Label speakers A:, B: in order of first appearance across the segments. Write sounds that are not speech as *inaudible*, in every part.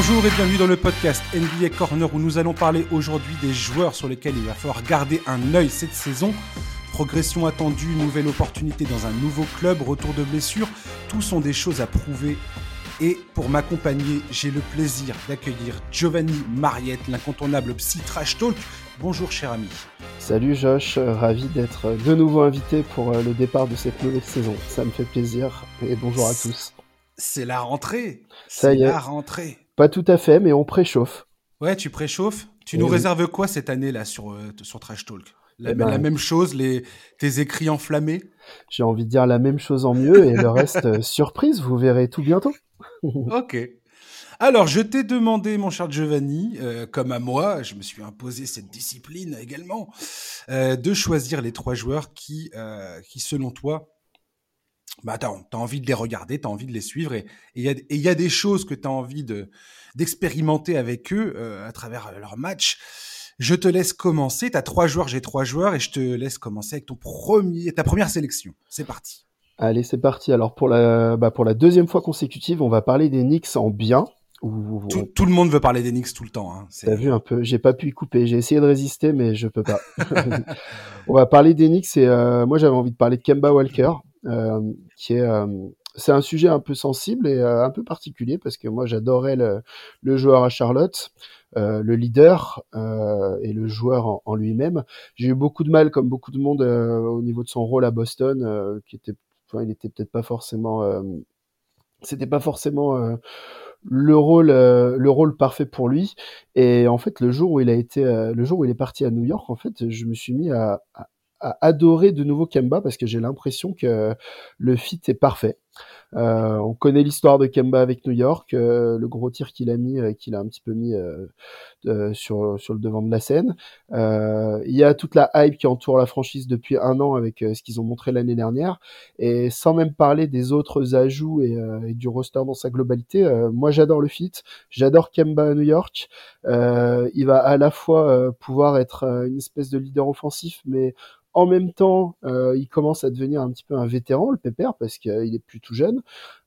A: Bonjour et bienvenue dans le podcast NBA Corner où nous allons parler aujourd'hui des joueurs sur lesquels il va falloir garder un œil cette saison. Progression attendue, nouvelle opportunité dans un nouveau club, retour de blessure, tout sont des choses à prouver. Et pour m'accompagner, j'ai le plaisir d'accueillir Giovanni Mariette, l'incontournable Psy Trash Talk. Bonjour cher ami.
B: Salut Josh, ravi d'être de nouveau invité pour euh, le départ de cette nouvelle saison. Ça me fait plaisir et bonjour à tous.
A: C'est la rentrée.
B: Ça y est.
A: la rentrée.
B: Pas tout à fait, mais on préchauffe.
A: Ouais, tu préchauffes. Tu nous
B: Oui.
A: réserves quoi cette année là sur, euh, sur Trash Talk? La,
B: Eh ben-
A: la même chose, les, tes écrits enflammés?
B: J'ai envie de dire la même chose en mieux et le reste, euh, *laughs* surprise, vous verrez tout bientôt. *laughs*
A: Ok. Alors, je t'ai demandé, mon cher Giovanni, euh, comme à moi, je me suis imposé cette discipline également, euh, de choisir les trois joueurs qui, qui selon toi, bah, t'as, t'as envie de les regarder, t'as envie de les suivre, et il y, a- et il y a des choses que t'as envie de, d'expérimenter avec eux euh, à travers leur match. Je te laisse commencer. T'as trois joueurs, j'ai trois joueurs, et je te laisse commencer avec ton premier, ta première sélection. C'est parti.
B: Allez, c'est parti. Alors pour la, bah, pour la deuxième fois consécutive, on va parler des Knicks en bien. Ou-
A: Tout, tout le monde veut parler des Knicks tout le temps. Hein.
B: T'as vu un peu, j'ai pas pu y couper, j'ai essayé de résister, mais je peux pas. *laughs* *laughs* On va parler des Knicks et euh, moi j'avais envie de parler de Kemba Walker, euh, qui est, euh, c'est un sujet un peu sensible et euh, un peu particulier parce que moi j'adorais le, le joueur à Charlotte, euh, le leader euh, et le joueur en, lui-même. J'ai eu beaucoup de mal, comme beaucoup de monde, euh, au niveau de son rôle à Boston, euh, qui était, enfin, il était peut-être pas forcément, euh, c'était pas forcément euh, le rôle euh, le rôle parfait pour lui et en fait le jour où il a été euh, le jour où il est parti à New York en fait je me suis mis à, à, à adorer de nouveau Kemba parce que j'ai l'impression que le fit est parfait. Euh, on connaît l'histoire de Kemba avec New York euh, le gros tir qu'il a mis euh, qu'il a un petit peu mis euh, sur sur le devant de la scène. Euh, il y a toute la hype qui entoure la franchise depuis un an avec euh, ce qu'ils ont montré l'année dernière. Et sans même parler des autres ajouts et, et du roster dans sa globalité, moi j'adore le fit, j'adore Kemba à New York. Il va à la fois pouvoir être une espèce de leader offensif, mais en même temps, euh, il commence à devenir un petit peu un vétéran, le pépère, parce qu'il est plus tout jeune.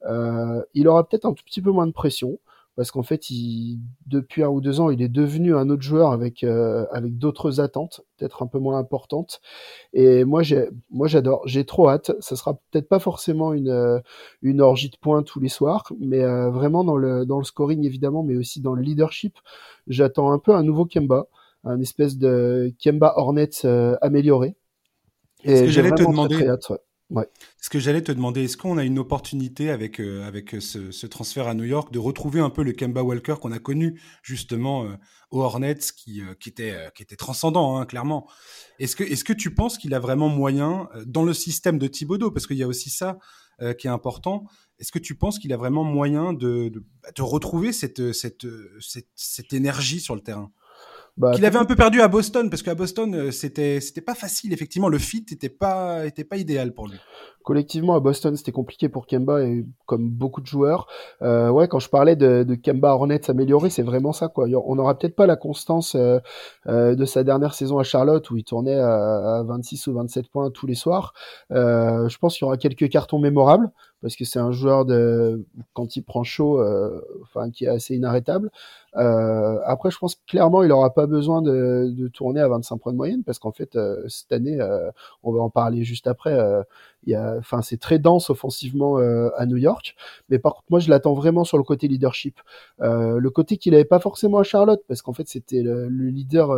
B: Euh, il aura peut-être un tout petit peu moins de pression. Parce qu'en fait, il, depuis un ou deux ans, il est devenu un autre joueur avec euh, avec d'autres attentes, peut-être un peu moins importantes. Et moi, moi, j'adore. J'ai trop hâte. Ça sera peut-être pas forcément une euh, une orgie de points tous les soirs, mais euh, vraiment dans le dans le scoring évidemment, mais aussi dans le leadership. J'attends un peu un nouveau Kemba, un espèce de Kemba Hornets euh, amélioré.
A: Ce que j'allais te demander.
B: ouais.
A: Ce que j'allais te demander, est-ce qu'on a une opportunité avec, euh, avec ce, ce transfert à New York de retrouver un peu le Kemba Walker qu'on a connu justement euh, aux Hornets, qui, euh, qui, était, euh, qui était transcendant, hein, clairement. Est-ce que, est que tu penses qu'il a vraiment moyen, euh, dans le système de Thibodeau, parce qu'il y a aussi ça euh, qui est important, est-ce que tu penses qu'il a vraiment moyen de, de, de retrouver cette, cette, cette, cette énergie sur le terrain?
B: Bah,
A: qu'il avait un peu perdu à Boston parce qu'à Boston euh, c'était c'était pas facile effectivement. Le fit était pas était pas idéal pour lui.
B: collectivement à Boston c'était compliqué pour Kemba et comme beaucoup de joueurs. Euh, ouais quand je parlais de, de Kemba Hornets amélioré c'est vraiment ça quoi. On n'aura peut-être pas la constance euh, euh, de sa dernière saison à Charlotte où il tournait à, à 26 ou 27 points tous les soirs. Euh, je pense qu'il y aura quelques cartons mémorables parce que c'est un joueur de quand il prend chaud euh, enfin qui est assez inarrêtable. Euh, après je pense clairement il aura pas besoin de, de tourner à 25 points de moyenne parce qu'en fait euh, cette année euh, on va en parler juste après euh, il y a, enfin, c'est très dense offensivement euh, à New York, mais par contre, moi, je l'attends vraiment sur le côté leadership, le côté qu'il avait pas forcément à Charlotte, parce qu'en fait, c'était le, le leader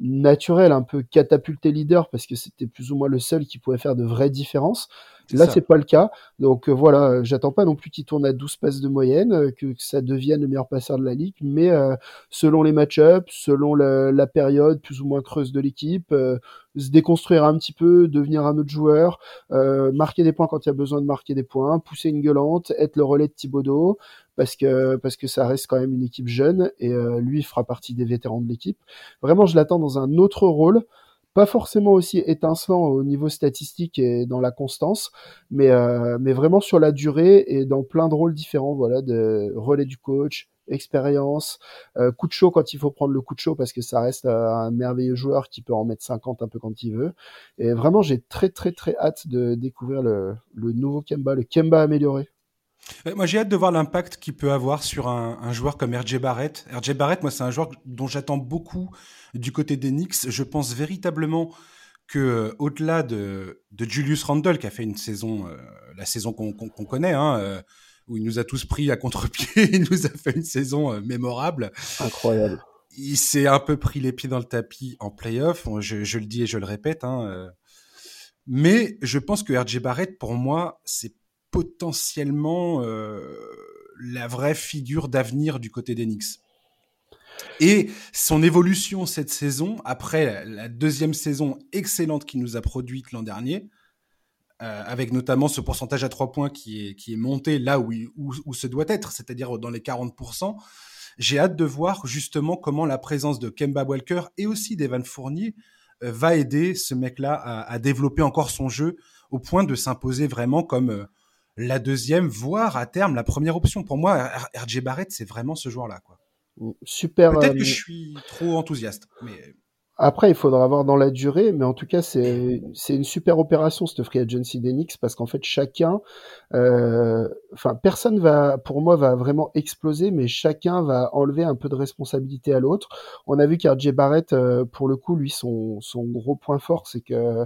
B: naturel, un peu catapulté leader, parce que c'était plus ou moins le seul qui pouvait faire de vraies différences. Là, c'est pas le cas. Donc euh, voilà, euh, j'attends pas non plus qu'il tourne à 12 passes de moyenne, euh, que, que ça devienne le meilleur passeur de la ligue, mais euh, selon les match-ups, selon la, la période plus ou moins creuse de l'équipe, euh, se déconstruire un petit peu, devenir un autre joueur, euh, marquer des points quand il y a besoin de marquer des points, pousser une gueulante, être le relais de Thibodeau, parce que parce que ça reste quand même une équipe jeune et euh, lui fera partie des vétérans de l'équipe. Vraiment, je l'attends dans un autre rôle pas forcément aussi étincelant au niveau statistique et dans la constance, mais, euh, mais vraiment sur la durée et dans plein de rôles différents, voilà, de relais du coach, expérience, euh, coup de chaud quand il faut prendre le coup de chaud parce que ça reste euh, un merveilleux joueur qui peut en mettre 50 un peu quand il veut. Et vraiment, j'ai très très très hâte de découvrir le, le nouveau Kemba, le Kemba amélioré.
A: Moi, j'ai hâte de voir l'impact qu'il peut avoir sur un, joueur comme RJ Barrett. RJ Barrett, moi, c'est un joueur dont j'attends beaucoup du côté des Knicks. Je pense véritablement que euh, au-delà de, Julius Randle, qui a fait une saison, euh, la saison qu'on connaît, hein, euh, où il nous a tous pris à contre-pied, *laughs* il nous a fait une saison mémorable.
B: Incroyable.
A: Il s'est un peu pris les pieds dans le tapis en playoff, je, je le dis et je le répète. Hein, mais je pense que RJ Barrett, pour moi, c'est potentiellement la vraie figure d'avenir du côté des Knicks. Et son évolution cette saison, après la deuxième saison excellente qu'il nous a produite l'an dernier, euh, avec notamment ce pourcentage à trois points qui est, qui est monté là où, où, où ce doit être, c'est-à-dire dans les 40%, j'ai hâte de voir justement comment la présence de Kemba Walker et aussi d'Evan Fournier euh, va aider ce mec-là à, à, développer encore son jeu au point de s'imposer vraiment comme euh, la deuxième, voire à terme la première option. Pour moi, RJ Barrett, c'est vraiment ce joueur-là. quoi.
B: Super.
A: Peut-être que euh, je suis trop enthousiaste, mais
B: après, il faudra voir dans la durée, mais en tout cas, c'est c'est une super opération cette free agency d'Enix parce qu'en fait, chacun, euh, enfin, personne va, pour moi, va vraiment exploser, mais chacun va enlever un peu de responsabilité à l'autre. On a vu qu'RJ Barrett, euh, pour le coup, lui, son son gros point fort, c'est que,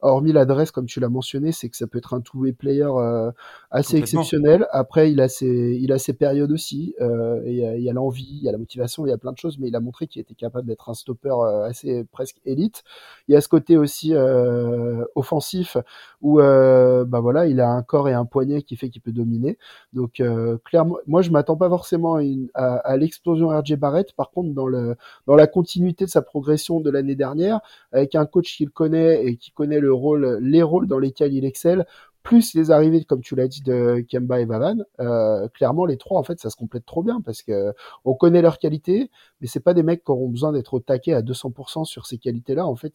B: hormis l'adresse, comme tu l'as mentionné, c'est que ça peut être un two-way player euh, assez exceptionnel. Après, il a ses il a ses périodes aussi. Euh, il y a, y a l'envie, il y a la motivation, il y a plein de choses, mais il a montré qu'il était capable d'être un stopper assez presque élite. Il y a ce côté aussi euh, offensif où euh, bah voilà, il a un corps et un poignet qui fait qu'il peut dominer. Donc euh, clairement, moi je m'attends pas forcément à, l'explosion RJ Barrett. Par contre, dans le dans la continuité de sa progression de l'année dernière, avec un coach qu'il connaît et qui connaît le rôle, les rôles dans lesquels il excelle, plus les arrivées, comme tu l'as dit, de Kemba et Vavan, euh, clairement les trois en fait ça se complète trop bien parce que on connaît leurs qualités, mais c'est pas des mecs qui auront besoin d'être au taquet à 200% sur ces qualités-là. En fait,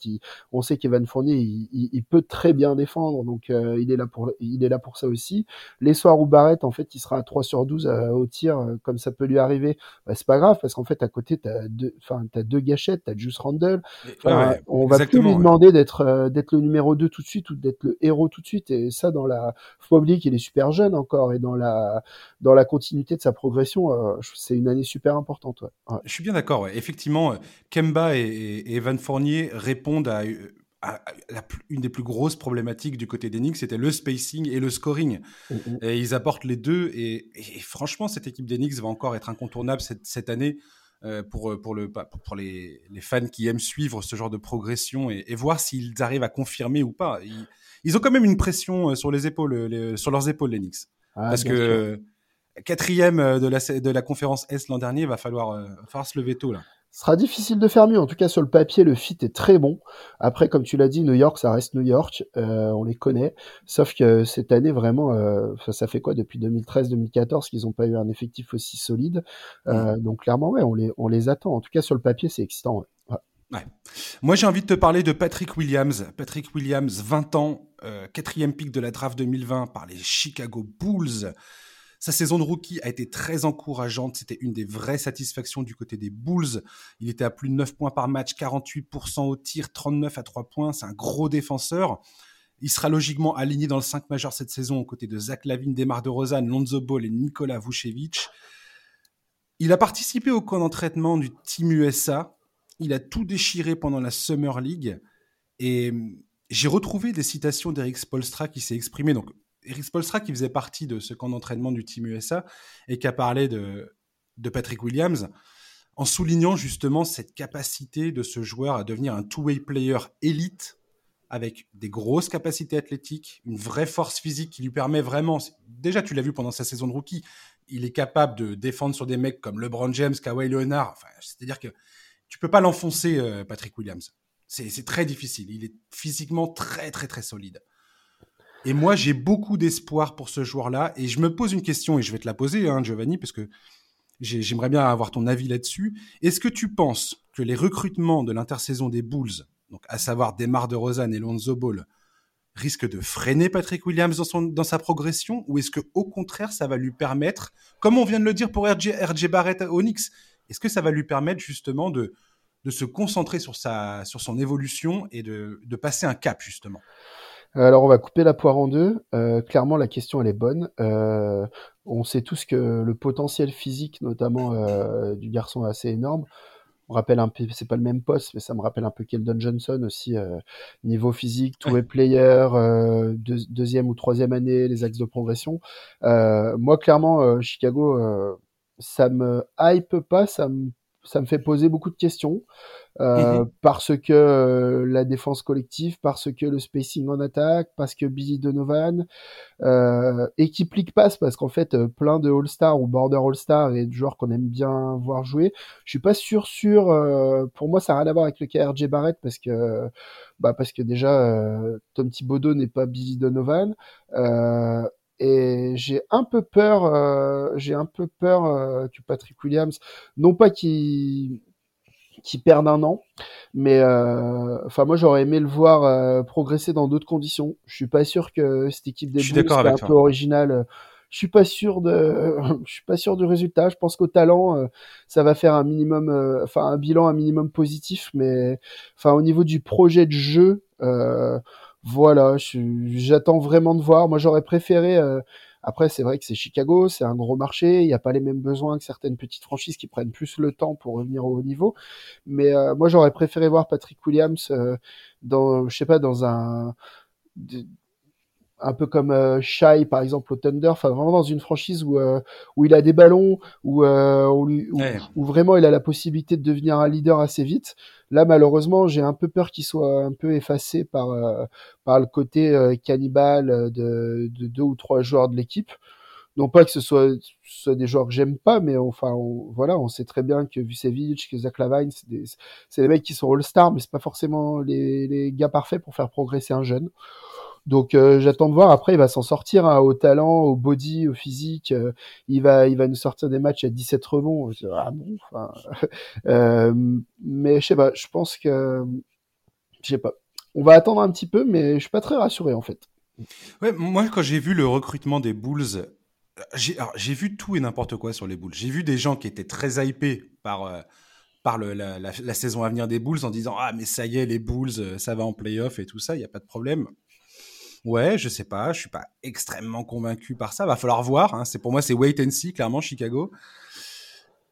B: on sait qu'Evan Fournier il, peut très bien défendre, donc euh, il est là pour il est là pour ça aussi. Les soirs où Barrett en fait il sera à 3 sur 12 euh, au tir comme ça peut lui arriver, bah, c'est pas grave parce qu'en fait à côté t'as deux enfin t'as deux gâchettes, t'as juste Randall. on va plus lui demander d'être d'être le numéro 2 tout de suite ou d'être le héros tout de suite et ça dans dans la, oublier qu'il est super jeune encore et dans la, dans la continuité de sa progression, euh, c'est une année super importante.
A: Je suis bien d'accord. Effectivement, Kemba et, Evan Fournier répondent à, une des plus grosses problématiques du côté d'Enix, c'était le spacing et le scoring. Mm, mm. Et ils apportent les deux. Et, franchement, cette équipe d'Enix va encore être incontournable cette, cette année. Euh, pour, pour, le, pour les, les, fans qui aiment suivre ce genre de progression et, voir s'ils arrivent à confirmer ou pas ils ont quand même une pression euh, sur les épaules, euh, sur leurs épaules, les Knicks. Ah, Parce que quatrième euh, de la, de la conférence S l'an dernier, va falloir, faire se lever tôt là.
B: Ce sera difficile de faire mieux. En tout cas, sur le papier, le fit est très bon. Après, comme tu l'as dit, New York, ça reste New York. on les connaît. Sauf que cette année, vraiment, ça, fait quoi depuis 2013-2014 qu'ils n'ont pas eu un effectif aussi solide? Mm. Donc, clairement, ouais, on les, on les attend. En tout cas, sur le papier, c'est excitant.
A: Moi, j'ai envie de te parler de Patrick Williams. Patrick Williams, 20 ans, euh, quatrième pick de la draft 2020 par les Chicago Bulls. Sa saison de rookie a été très encourageante. C'était une des vraies satisfactions du côté des Bulls. Il était à plus de 9 points par match, 48% au tir, 39 à 3 points. C'est un gros défenseur. Il sera logiquement aligné dans le 5 majeur cette saison aux côtés de Zach Lavine, Demar de Rosanne, Lonzo Ball et Nikola Vucevic. Il a participé au camp d'entraînement du Team USA il a tout déchiré pendant la Summer League. Et hum, j'ai retrouvé des citations d'Eric Spolstra qui s'est exprimé. Donc, Eric Spolstra qui faisait partie de ce camp d'entraînement du Team USA et qui a parlé de, de Patrick Williams en soulignant justement cette capacité de ce joueur à devenir un two-way player élite avec des grosses capacités athlétiques, une vraie force physique qui lui permet vraiment, déjà tu l'as vu pendant sa saison de rookie, il est capable de défendre sur des mecs comme LeBron James, Kawhi Leonard, enfin, c'est-à-dire que tu peux pas l'enfoncer, euh, Patrick Williams. C'est très difficile. Il est physiquement très, très, très solide. Et moi, j'ai beaucoup d'espoir pour ce joueur-là. Et je me pose une question, et je vais te la poser, hein, Giovanni, parce que j'aimerais bien avoir ton avis là-dessus. Est-ce que tu penses que les recrutements de l'intersaison des Bulls, donc à savoir Demar de Rosanne et Lonzo Ball, risquent de freiner Patrick Williams dans, sa progression? Ou est-ce que au contraire, ça va lui permettre, comme on vient de le dire pour RJ, Barrett Onyx, est-ce que ça va lui permettre justement de, de se concentrer sur, sa, sur son évolution et de, de passer un cap justement?
B: Alors on va couper la poire en deux. Euh, clairement la question elle est bonne. Euh, on sait tous que le potentiel physique, notamment du garçon, est assez énorme me rappelle un peu, c'est pas le même poste, mais ça me rappelle un peu Keldon Johnson aussi, euh, niveau physique, tous les players, euh, deuxième ou troisième année, les axes de progression. Euh, moi, clairement, Chicago, ça me hype pas, ça me, ça me fait poser beaucoup de questions. Euh, mhm. parce que euh, la défense collective, parce que le spacing en attaque, parce que Billy Donovan, euh, et qui plique passe parce qu'en fait euh, plein de All-Star ou border All-Star et de joueurs qu'on aime bien voir jouer. Je suis pas sûr sûr. pour moi, ça n'a rien à voir avec le KRJ Barrett parce que bah parce que déjà Tom Thibodeau n'est pas Billy Donovan. Et j'ai un peu peur, j'ai un peu peur que Patrick Williams, non pas qu'il qui perdent un an. Mais euh, enfin, moi, j'aurais aimé le voir euh, progresser dans d'autres conditions. Je suis pas sûr que cette équipe des soit un peu originale. Je suis pas sûr de, *laughs* je suis pas sûr du résultat. Je pense qu'au talent, euh, ça va faire un minimum, enfin un bilan un minimum positif. Mais enfin, au niveau du projet de jeu, voilà, j'attends vraiment de voir. Moi, j'aurais préféré après, c'est vrai que c'est Chicago, c'est un gros marché, il n'y a pas les mêmes besoins que certaines petites franchises qui prennent plus le temps pour revenir au haut niveau. Mais euh, moi, j'aurais préféré voir Patrick Williams euh, dans, je sais pas, dans un un peu comme euh, Shai par exemple au Thunder, enfin vraiment dans une franchise où euh, où il a des ballons, où, euh, où, vraiment il a la possibilité de devenir un leader assez vite. Là malheureusement j'ai un peu peur qu'il soit un peu effacé par par le côté cannibale de, de, deux ou trois joueurs de l'équipe. Non pas que ce soit, soit des joueurs que j'aime pas, mais enfin voilà, on sait très bien que Vucevic, que Zach Lavine, c'est des, des mecs qui sont all-stars, mais c'est pas forcément les, les gars parfaits pour faire progresser un jeune. Donc euh, j'attends de voir. Après, il va s'en sortir hein, au talent, au body, au physique. Euh, il va, il va nous sortir des matchs à 17 rebonds. Ah bon, *laughs* euh, mais je sais pas. Je pense que, je sais pas. On va attendre un petit peu, mais je suis pas très rassuré en fait.
A: Ouais, moi quand j'ai vu le recrutement des Bulls, j'ai vu tout et n'importe quoi sur les Bulls. J'ai vu des gens qui étaient très hypés par par le, la, saison à venir des Bulls en disant ah mais ça y est les Bulls ça va en playoff et tout ça il y a pas de problème Ouais, je sais pas, je suis pas extrêmement convaincu par ça. Va falloir voir. Hein. C'est pour moi, c'est wait and see, clairement, Chicago.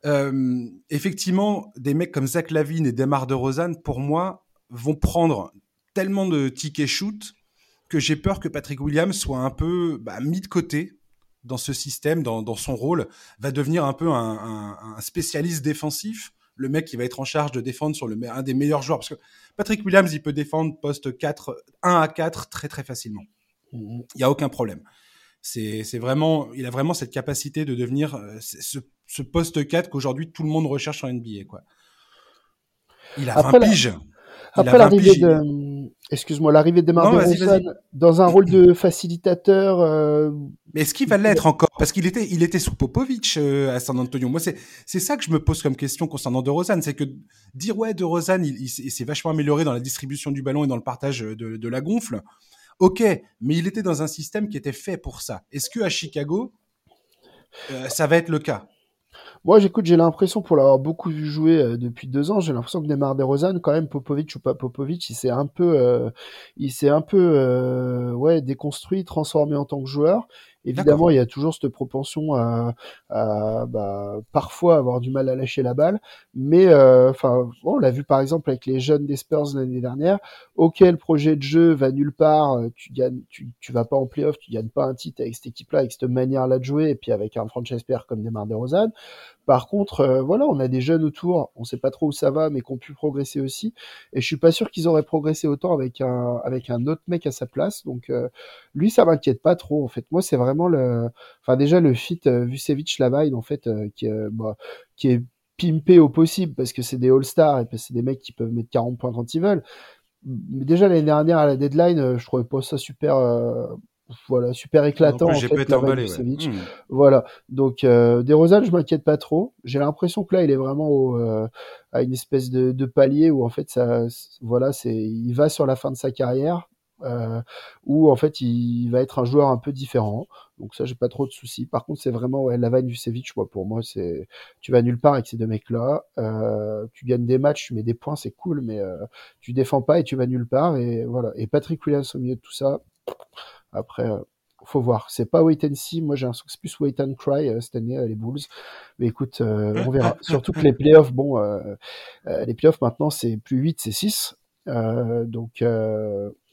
A: Euh, effectivement, des mecs comme Zach Lavine et Demar de pour moi, vont prendre tellement de tickets shoot que j'ai peur que Patrick Williams soit un peu bah, mis de côté dans ce système, dans, son rôle, va devenir un peu un spécialiste défensif le mec qui va être en charge de défendre sur le, un des meilleurs joueurs. Parce que Patrick Williams, il peut défendre poste 4, 1 à 4 très très facilement. Il n'y a aucun problème. C'est vraiment, il a vraiment cette capacité de devenir euh, ce, poste 4 qu'aujourd'hui tout le monde recherche en NBA. Quoi. Il a 20 piges.
B: Après l'arrivée de, excuse-moi, l'arrivée de Marc dans un rôle de facilitateur. Euh...
A: Mais est-ce qu'il va l'être encore? Parce qu'il était, il était sous Popovic euh, à San Antonio. Moi, c'est, c'est ça que je me pose comme question concernant De Rosanne, c'est que dire ouais, De Rosanne, il, il, s'est vachement amélioré dans la distribution du ballon et dans le partage de, de la gonfle. Ok, mais il était dans un système qui était fait pour ça. Est-ce que à Chicago, euh, ça va être le cas?
B: Moi, j'écoute, j'ai l'impression, pour l'avoir beaucoup vu jouer euh, depuis deux ans, j'ai l'impression que Neymar DeRozan, quand même, Popovic ou pas Popovic, il s'est un peu, euh, il s'est un peu, euh, ouais, déconstruit, transformé en tant que joueur. Évidemment, il y a toujours cette propension à, à bah, parfois avoir du mal à lâcher la balle, mais euh, enfin, on l'a vu par exemple avec les jeunes des Spurs l'année dernière. Ok, le projet de jeu va nulle part, euh, tu gagnes, tu, tu vas pas en playoff, tu gagnes pas un titre avec cette équipe-là, avec cette manière-là de jouer, et puis avec un franchise player comme Neymar DeRozan. Par contre, euh, voilà, on a des jeunes autour, on sait pas trop où ça va, mais qui ont pu progresser aussi. Et je suis pas sûr qu'ils auraient progressé autant avec un avec un autre mec à sa place. Donc lui, ça m'inquiète pas trop. En fait, moi, c'est vraiment le, enfin déjà le fit euh, Vucevic-Lavine en fait euh, qui, bah, qui est pimpé au possible parce que c'est des All-Stars et que c'est des mecs qui peuvent mettre 40 points quand ils veulent. Mais déjà l'année dernière à la deadline, euh, je trouvais pas ça super voilà, super éclatant en fait, hmm. Voilà. Donc euh, Desrosales, je m'inquiète pas trop. J'ai l'impression que là, il est vraiment au, à une espèce de, de, palier où en fait ça, voilà, c'est, il va sur la fin de sa carrière euh, où en fait il va être un joueur un peu différent. Donc ça, j'ai pas trop de soucis. Par contre, c'est vraiment ouais, la vanne du pour moi, c'est tu vas nulle part avec ces deux mecs-là. Euh, tu gagnes des matchs, tu mets des points, c'est cool, mais euh, tu défends pas et tu vas nulle part. Et voilà. Et Patrick Williams au milieu de tout ça. Après, euh, faut voir. C'est pas wait and see. Moi, j'ai un c'est plus wait and cry cette année les Bulls. Mais écoute, on verra. Surtout que les playoffs, bon, les playoffs maintenant c'est plus 8, c'est 6. Donc,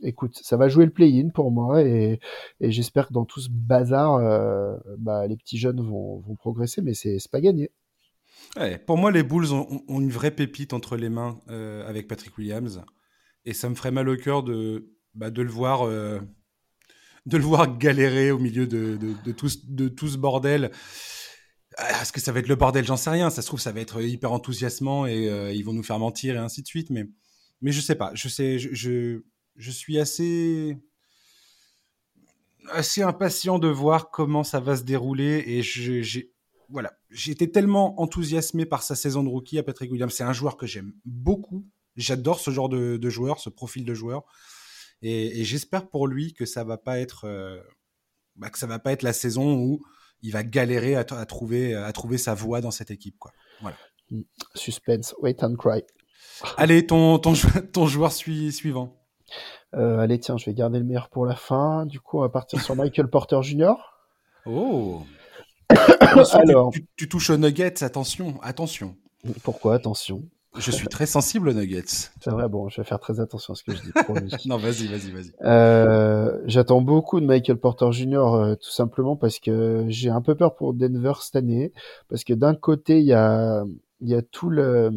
B: écoute, ça va jouer le play-in pour moi et, j'espère que dans tout ce bazar, bah, les petits jeunes vont, progresser, mais c'est pas gagné
A: pour moi, les Bulls ont, une vraie pépite entre les mains euh, avec Patrick Williams. Et ça me ferait mal au cœur de, bah, le voir, euh, de le voir galérer au milieu de, tout, ce bordel. Ah, est-ce que ça va être le bordel? J'en sais rien. Ça se trouve, ça va être hyper enthousiasmant et euh, ils vont nous faire mentir et ainsi de suite. Mais, mais je sais pas. Je, sais, je, je, suis assez assez impatient de voir comment ça va se dérouler et j'ai voilà, été tellement enthousiasmé par sa saison de rookie à Patrick Williams. C'est un joueur que j'aime beaucoup. J'adore ce genre de, joueur, ce profil de joueur. Et, j'espère pour lui que ça va pas être, euh, bah, que ça va pas être la saison où il va galérer à, trouver, à trouver sa voie dans cette équipe, quoi. Voilà.
B: Mm. Suspense, wait and cry. *laughs*
A: Allez, ton, ton, *laughs* ton joueur suivant.
B: Euh, allez, tiens, je vais garder le meilleur pour la fin. Du coup, on va partir sur Michael Porter Jr.
A: Oh. *coughs* Alors, tu, touches aux nuggets, attention, attention.
B: Pourquoi attention?
A: Je suis très sensible aux nuggets.
B: C'est vrai, bon, je vais faire très attention à ce que je dis. *laughs*
A: non, vas-y, vas-y, vas-y.
B: Euh, j'attends beaucoup de Michael Porter Jr. Euh, tout simplement parce que j'ai un peu peur pour Denver cette année, parce que d'un côté il y a il y a tout le,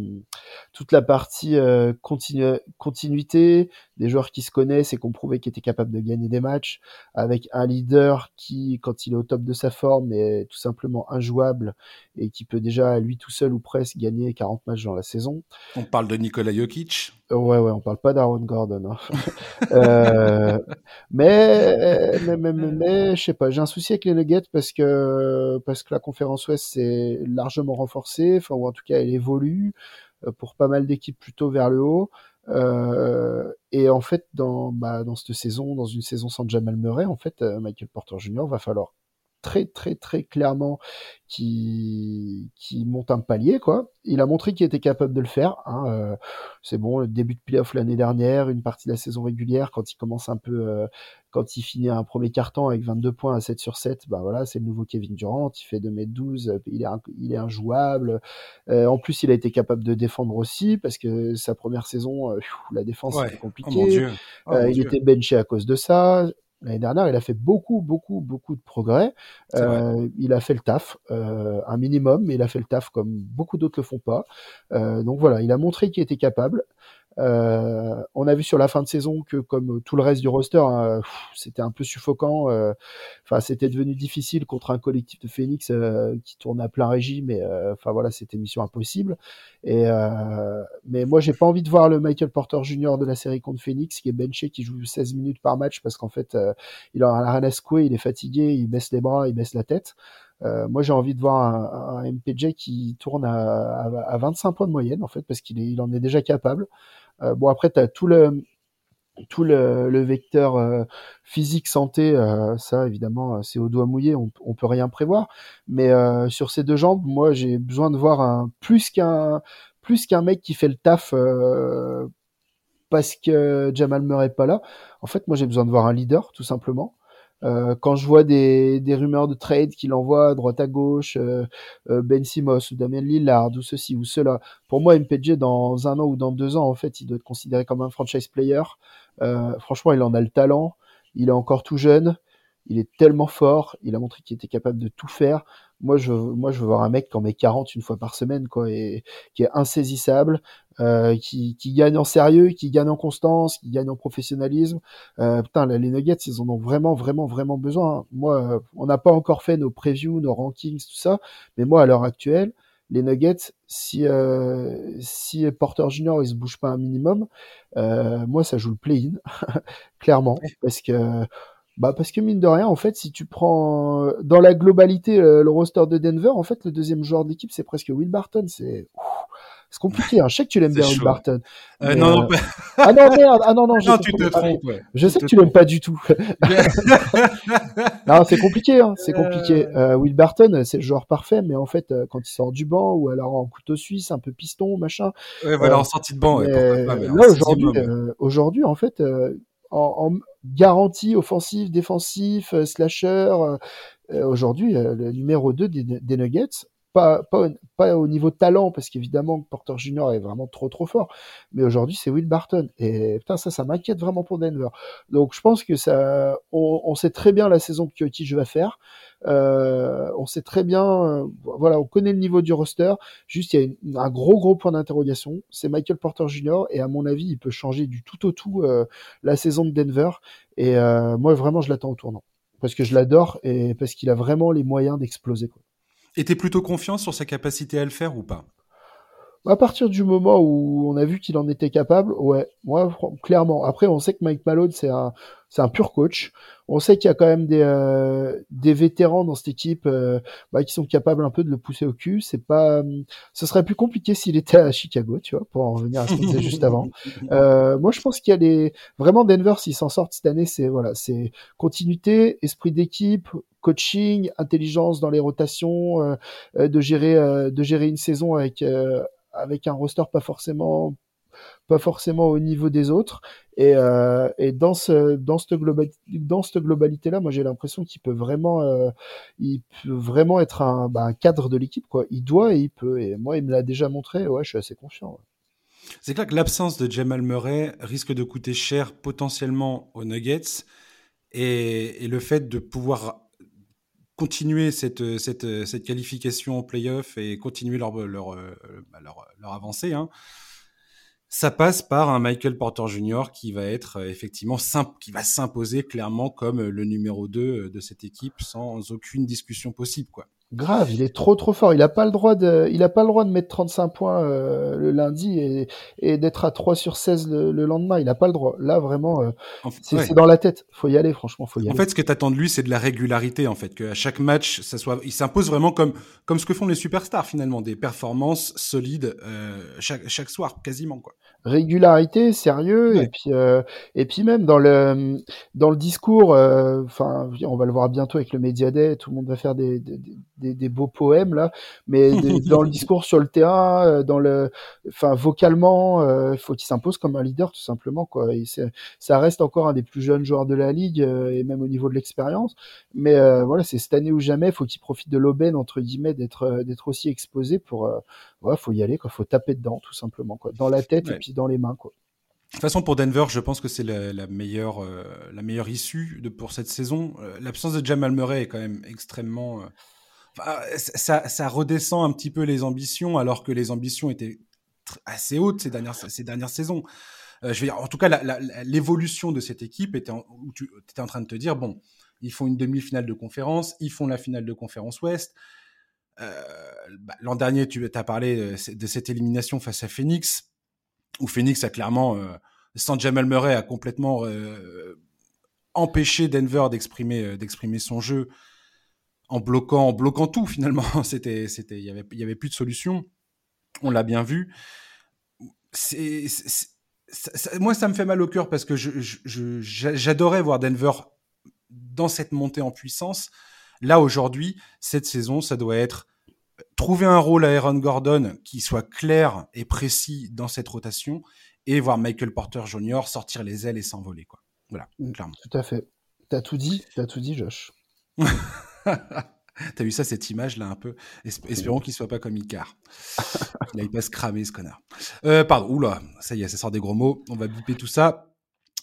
B: toute la partie euh, continuité, des joueurs qui se connaissent et qui ont prouvé qu'ils étaient capables de gagner des matchs, avec un leader qui, quand il est au top de sa forme, est tout simplement injouable et qui peut déjà, lui tout seul ou presque, gagner 40 matchs dans la saison.
A: On parle de Nikola Jokic?
B: Ouais, ouais, on parle pas d'Aaron Gordon. Hein. *laughs* euh, mais, mais, mais, mais, je sais pas, j'ai un souci avec les Nuggets parce que, parce que la conférence Ouest s'est largement renforcée, enfin, ou en tout cas, elle évolue euh, pour pas mal d'équipes plutôt vers le haut. Euh, et en fait, dans, bah, dans cette saison, dans une saison sans Jamal Murray, en fait, euh, Michael Porter Jr. va falloir très très très clairement qui qui monte un palier quoi. Il a montré qu'il était capable de le faire. Hein, euh, c'est bon, le début de playoff l'année dernière, une partie de la saison régulière quand il commence un peu, euh, quand il finit un premier carton avec 22 points à 7 sur 7, bah voilà, c'est le nouveau Kevin Durant. Il fait 2 mètres 12, il est il est injouable. Euh, en plus, il a été capable de défendre aussi parce que sa première saison, la défense était compliquée. Oh oh il était benché à cause de ça. L'année dernière, il a fait beaucoup, beaucoup, beaucoup de progrès. Euh, il a fait le taf, euh, un minimum, mais il a fait le taf comme beaucoup d'autres le font pas. Euh, donc voilà, il a montré qu'il était capable. Euh, on a vu sur la fin de saison que, comme tout le reste du roster, hein, c'était un peu suffocant. Euh, enfin, c'était devenu difficile contre un collectif de Phoenix euh, qui tourne à plein régime. Mais enfin voilà, c'était mission impossible. Et mais moi, j'ai pas envie de voir le Michael Porter Jr. de la série contre Phoenix qui est benché, qui joue 16 minutes par match parce qu'en fait, il a la reine il est fatigué, il baisse les bras, il baisse la tête. moi, j'ai envie de voir un, MPJ qui tourne à, à, 25 points de moyenne, en fait, parce qu'il il en est déjà capable. Euh, bon, après, tu tout le tout le, le vecteur euh, physique santé, euh, ça évidemment c'est au doigt mouillé, on, on peut rien prévoir. Mais sur ces deux jambes, moi j'ai besoin de voir un plus qu'un plus qu'un mec qui fait le taf parce que Jamal Murray est pas là. En fait, moi j'ai besoin de voir un leader tout simplement. Euh, quand je vois des, des rumeurs de trade qu'il envoie à droite à gauche, euh, euh, Ben Simmons ou Damien Lillard ou ceci ou cela, pour moi MPJ dans un an ou dans deux ans en fait il doit être considéré comme un franchise player. franchement il en a le talent, il est encore tout jeune, il est tellement fort, il a montré qu'il était capable de tout faire. Moi, je, moi, je veux voir un mec qui en met 40 une fois par semaine, quoi, et qui est insaisissable, euh, qui, qui, gagne en sérieux, qui gagne en constance, qui gagne en professionnalisme. Euh, putain, les Nuggets, ils en ont vraiment, vraiment, vraiment besoin. Moi, on n'a pas encore fait nos previews, nos rankings, tout ça, mais moi, à l'heure actuelle, les Nuggets, si euh, si Porter Junior il se bouge pas un minimum, euh, moi ça joue le play-in *laughs* clairement parce que bah parce que mine de rien, en fait, si tu prends euh, dans la globalité euh, le roster de Denver, en fait, le deuxième joueur d'équipe, c'est presque Will Barton. C'est c'est compliqué. Hein. Je sais que tu l'aimes *laughs* bien, Will Barton.
A: Euh, non,
B: euh... *laughs* ah non, merde. Ah non, non. *laughs*
A: non tu te trompes. Ouais.
B: Je sais que tu l'aimes pas du tout. non, c'est compliqué. Hein. C'est compliqué. Euh, Will Barton, c'est le joueur parfait, mais en fait, quand il sort du banc ou alors en couteau suisse, un peu piston, machin.
A: Ouais, voilà, en sortie de banc. Ouais,
B: là, aujourd'hui, aujourd'hui, en fait, en, garantie offensif, défensif, slasher. Aujourd'hui, le numéro 2 des Nuggets, pas, pas, au niveau talent, parce qu'évidemment, Porter Junior est vraiment trop trop fort. Mais aujourd'hui, c'est Will Barton. Et putain, ça, ça m'inquiète vraiment pour Denver. Donc, je pense que ça, on, sait très bien la saison que je va faire. Euh, on sait très bien, euh, voilà, on connaît le niveau du roster. Juste, il y a un gros gros point d'interrogation. C'est Michael Porter Jr. Et à mon avis, il peut changer du tout au tout euh, la saison de Denver. Et moi, vraiment, je l'attends au tournant parce que je l'adore et parce qu'il a vraiment les moyens d'exploser. Quoi.
A: T'es plutôt confiant sur sa capacité à le faire ou pas?
B: À partir du moment où on a vu qu'il en était capable, ouais, moi clairement. Après, on sait que Mike Malone c'est un c'est un pur coach. On sait qu'il y a quand même des euh, des vétérans dans cette équipe euh, bah, qui sont capables un peu de le pousser au cul. C'est pas, ce serait plus compliqué s'il était à Chicago, tu vois, pour en revenir à ce qu'on disait juste avant. *laughs* Euh, moi, je pense qu'il y a des vraiment Denver s'ils s'en sortent cette année, c'est voilà, c'est continuité, esprit d'équipe, coaching, intelligence dans les rotations, euh, euh, de gérer euh, de gérer une saison avec avec un roster pas forcément pas forcément au niveau des autres. Et, et dans ce dans cette globalité dans cette globalité là moi j'ai l'impression qu'il peut vraiment il peut vraiment être un, bah, un cadre de l'équipe quoi. Il doit et il peut. Et moi il me l'a déjà montré. Ouais je suis assez confiant
A: c'est clair que l'absence de Jamal Murray risque de coûter cher potentiellement aux Nuggets. Et, et le fait de pouvoir continuer cette, cette, cette qualification en playoff et continuer leur, leur, euh, bah, leur, leur avancée, hein, ça passe par un Michael Porter Jr. qui va être euh, effectivement qui va s'imposer clairement comme le numéro 2 de cette équipe sans aucune discussion possible, quoi.
B: Grave, il est trop trop fort. Il a pas le droit de, il a pas le droit de mettre 35 points euh, le lundi et, et d'être à 3 sur 16 le, lendemain. Il a pas le droit. Là vraiment, euh, c'est dans la tête. Faut y aller, franchement, faut y aller.
A: En fait, ce que t'attends de lui, c'est de la régularité, en fait, qu'à chaque match, ça soit, il s'impose vraiment comme comme ce que font les superstars finalement, des performances solides euh, chaque chaque soir, quasiment quoi
B: régularité, sérieux, et puis euh, et puis même dans le dans le discours, euh, enfin, on va le voir bientôt avec le Media Day, tout le monde va faire des des, des, beaux poèmes là, mais *laughs* dans le discours sur le terrain, euh, dans le, enfin, vocalement, il faut qu'il s'impose comme un leader tout simplement quoi. Et ça reste encore un des plus jeunes joueurs de la ligue et même au niveau de l'expérience, mais voilà, c'est cette année ou jamais, faut qu'il profite de l'aubaine entre guillemets d'être d'être aussi exposé pour ouais, faut y aller, quoi. Faut taper dedans, tout simplement, quoi. Dans la tête et puis dans les mains, quoi.
A: De toute façon, pour Denver, je pense que c'est la, meilleure, euh, la meilleure issue de, pour cette saison. Euh, l'absence de Jamal Murray est quand même extrêmement. Euh, ça, redescend un petit peu les ambitions, alors que les ambitions étaient assez hautes ces dernières, ces dernières saisons. je veux dire, en tout cas, l'évolution de cette équipe était en, où tu étais en train de te dire bon, ils font une demi-finale de conférence, ils font la finale de conférence Ouest. Euh, bah, l'an dernier, tu as parlé euh, de cette élimination face à Phoenix, où Phoenix a clairement, euh, sans Jamal Murray, a complètement empêché Denver d'exprimer son jeu en bloquant en bloquant tout finalement *laughs* c'était c'était il y avait il y avait plus de solution on l'a bien vu c'est moi ça me fait mal au cœur parce que j'adorais voir Denver dans cette montée en puissance Là, aujourd'hui, cette saison, ça doit être euh, trouver un rôle à Aaron Gordon qui soit clair et précis dans cette rotation et voir Michael Porter Jr. sortir les ailes et s'envoler. Quoi. Voilà, mm, clairement.
B: Tout à fait. T'as tout dit, t'as tout dit, Josh. *laughs* *laughs*
A: T'as vu ça, cette image-là, un peu Espérons qu'il soit pas comme Icar. *laughs* Il aille pas se cramer, ce connard. Euh, pardon, oula, ça y est, ça sort des gros mots. On va biper tout ça.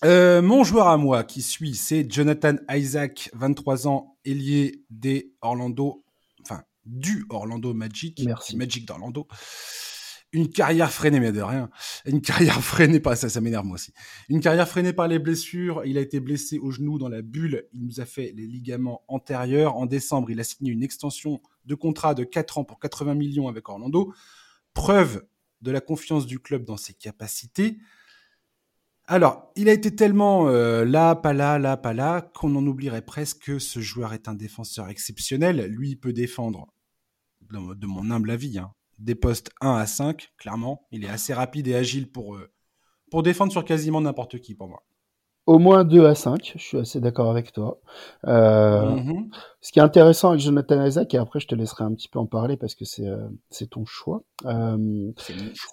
A: Euh, mon joueur à moi qui suit, c'est Jonathan Isaac, 23 ans, ailier des Orlando, enfin du Orlando Magic,
B: Merci.
A: Magic d'Orlando. Une carrière freinée, mais de rien. Une carrière *laughs* freinée par ça, ça m'énerve moi aussi. Une carrière freinée par les blessures. Il a été blessé au genou dans la bulle. Il nous a fait les ligaments antérieurs. En décembre, il a signé une extension de contrat de 4 ans pour 80 millions avec Orlando. Preuve de la confiance du club dans ses capacités. Alors, il a été tellement euh, là, pas là, là, pas là, qu'on en oublierait presque que ce joueur est un défenseur exceptionnel. Lui, il peut défendre, de mon humble avis, hein, des postes 1 à 5, clairement. Il est assez rapide et agile pour, euh, pour défendre sur quasiment n'importe qui, pour moi.
B: Au moins 2 à 5, je suis assez d'accord avec toi. Euh,
A: Mhm.
B: ce qui est intéressant avec Jonathan Isaac, et après je te laisserai un petit peu en parler parce que c'est euh, ton choix,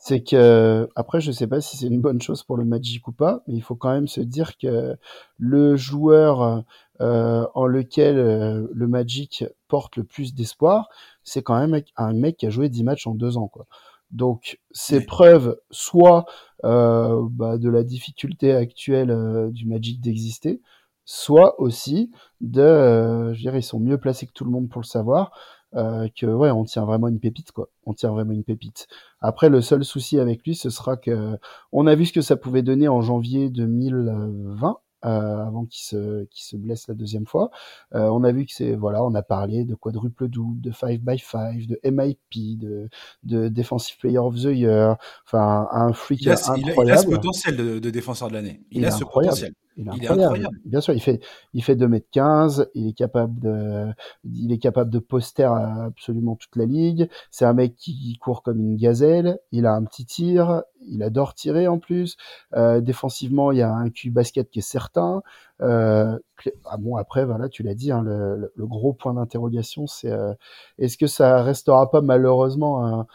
A: C'est
B: que après je sais pas si c'est une bonne chose pour le Magic ou pas, mais il faut quand même se dire que le joueur en lequel euh, le Magic porte le plus d'espoir, c'est quand même un mec qui a joué 10 matchs en deux ans, quoi. Donc, c'est preuve soit euh, bah, de la difficulté actuelle euh, du Magic d'exister, soit aussi de, euh, je dirais, ils sont mieux placés que tout le monde pour le savoir, euh, que ouais, on tient vraiment une pépite, quoi. On tient vraiment une pépite. Après, le seul souci avec lui, ce sera que on a vu ce que ça pouvait donner en janvier 2020. Euh, avant qu'il se, qu'il se blesse la deuxième fois. Euh, on a vu que c'est, voilà, on a parlé de quadruple double, de 5 by 5 de MIP, de, de Defensive Player of the Year, enfin, un freak
A: Il a, ce- il a-
B: incroyable.
A: il a ce potentiel de, de défenseur de l'année. Il,
B: Il
A: a ce
B: incroyable.
A: potentiel.
B: Il est
A: Il est
B: incroyable. Bien sûr, il fait, il fait 2m15, il est capable de, il est capable de poster à absolument toute la ligue. C'est un mec qui court comme une gazelle. Il a un petit tir. Il adore tirer en plus. Euh, défensivement, il y a un QI basket qui est certain. Euh, ah bon, après, voilà, tu l'as dit, hein, le, le- le gros point d'interrogation, c'est euh, est-ce que ça restera pas malheureusement un,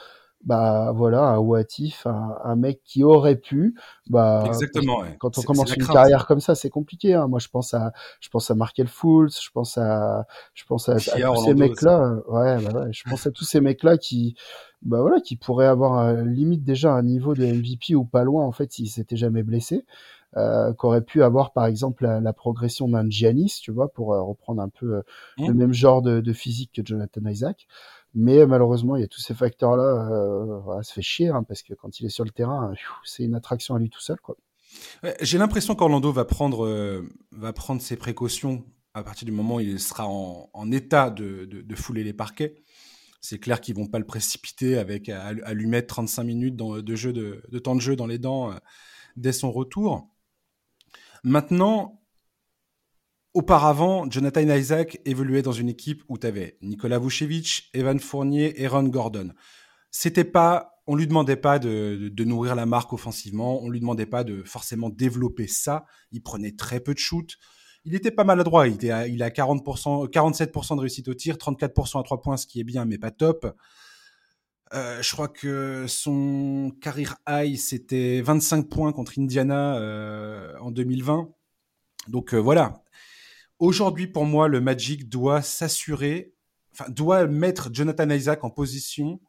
B: bah voilà, un Watif, un, un mec qui aurait pu, bah
A: Exactement. ouais.
B: quand on commence une
A: crainte.
B: carrière comme ça, c'est compliqué. Hein. Moi, je pense à, je pense à Markel Fultz, je pense à, je pense à, à tous ces
A: Orlando
B: mecs-là. euh, Ouais, bah ouais, je pense à tous ces mecs-là qui, bah voilà, qui pourraient avoir euh, limite déjà un niveau de MVP ou pas loin en fait s'ils s'étaient jamais blessés. Euh, qu'aurait pu avoir par exemple la, la progression d'un Giannis, tu vois, pour euh, reprendre un peu euh, le même genre de, de physique que Jonathan Isaac. Mais euh, malheureusement, il y a tous ces facteurs-là. Euh, voilà, ça fait chier hein, parce que quand il est sur le terrain, euh, c'est une attraction à lui tout seul,
A: J'ai l'impression qu'Orlando va prendre, euh, va prendre ses précautions à partir du moment où il sera en, en état de, de, fouler les parquets. C'est clair qu'ils vont pas le précipiter avec à, lui mettre 35 minutes de, jeu de, temps de jeu dans les dents dès son retour. Maintenant, auparavant, Jonathan Isaac évoluait dans une équipe où tu avais Nicolas Vucevic, Evan Fournier, Aaron Gordon. C'était pas, on lui demandait pas de, nourrir la marque offensivement, on lui demandait pas de forcément développer ça. Il prenait très peu de shoot. Il était pas maladroit. Il il a 40%, 47% de réussite au tir, 34% à 3 points, ce qui est bien, mais pas top. Euh, je crois que son career high, c'était 25 points contre Indiana euh, en 2020. Donc euh, voilà. Aujourd'hui, pour moi, le Magic doit s'assurer, enfin, doit mettre Jonathan Isaac en position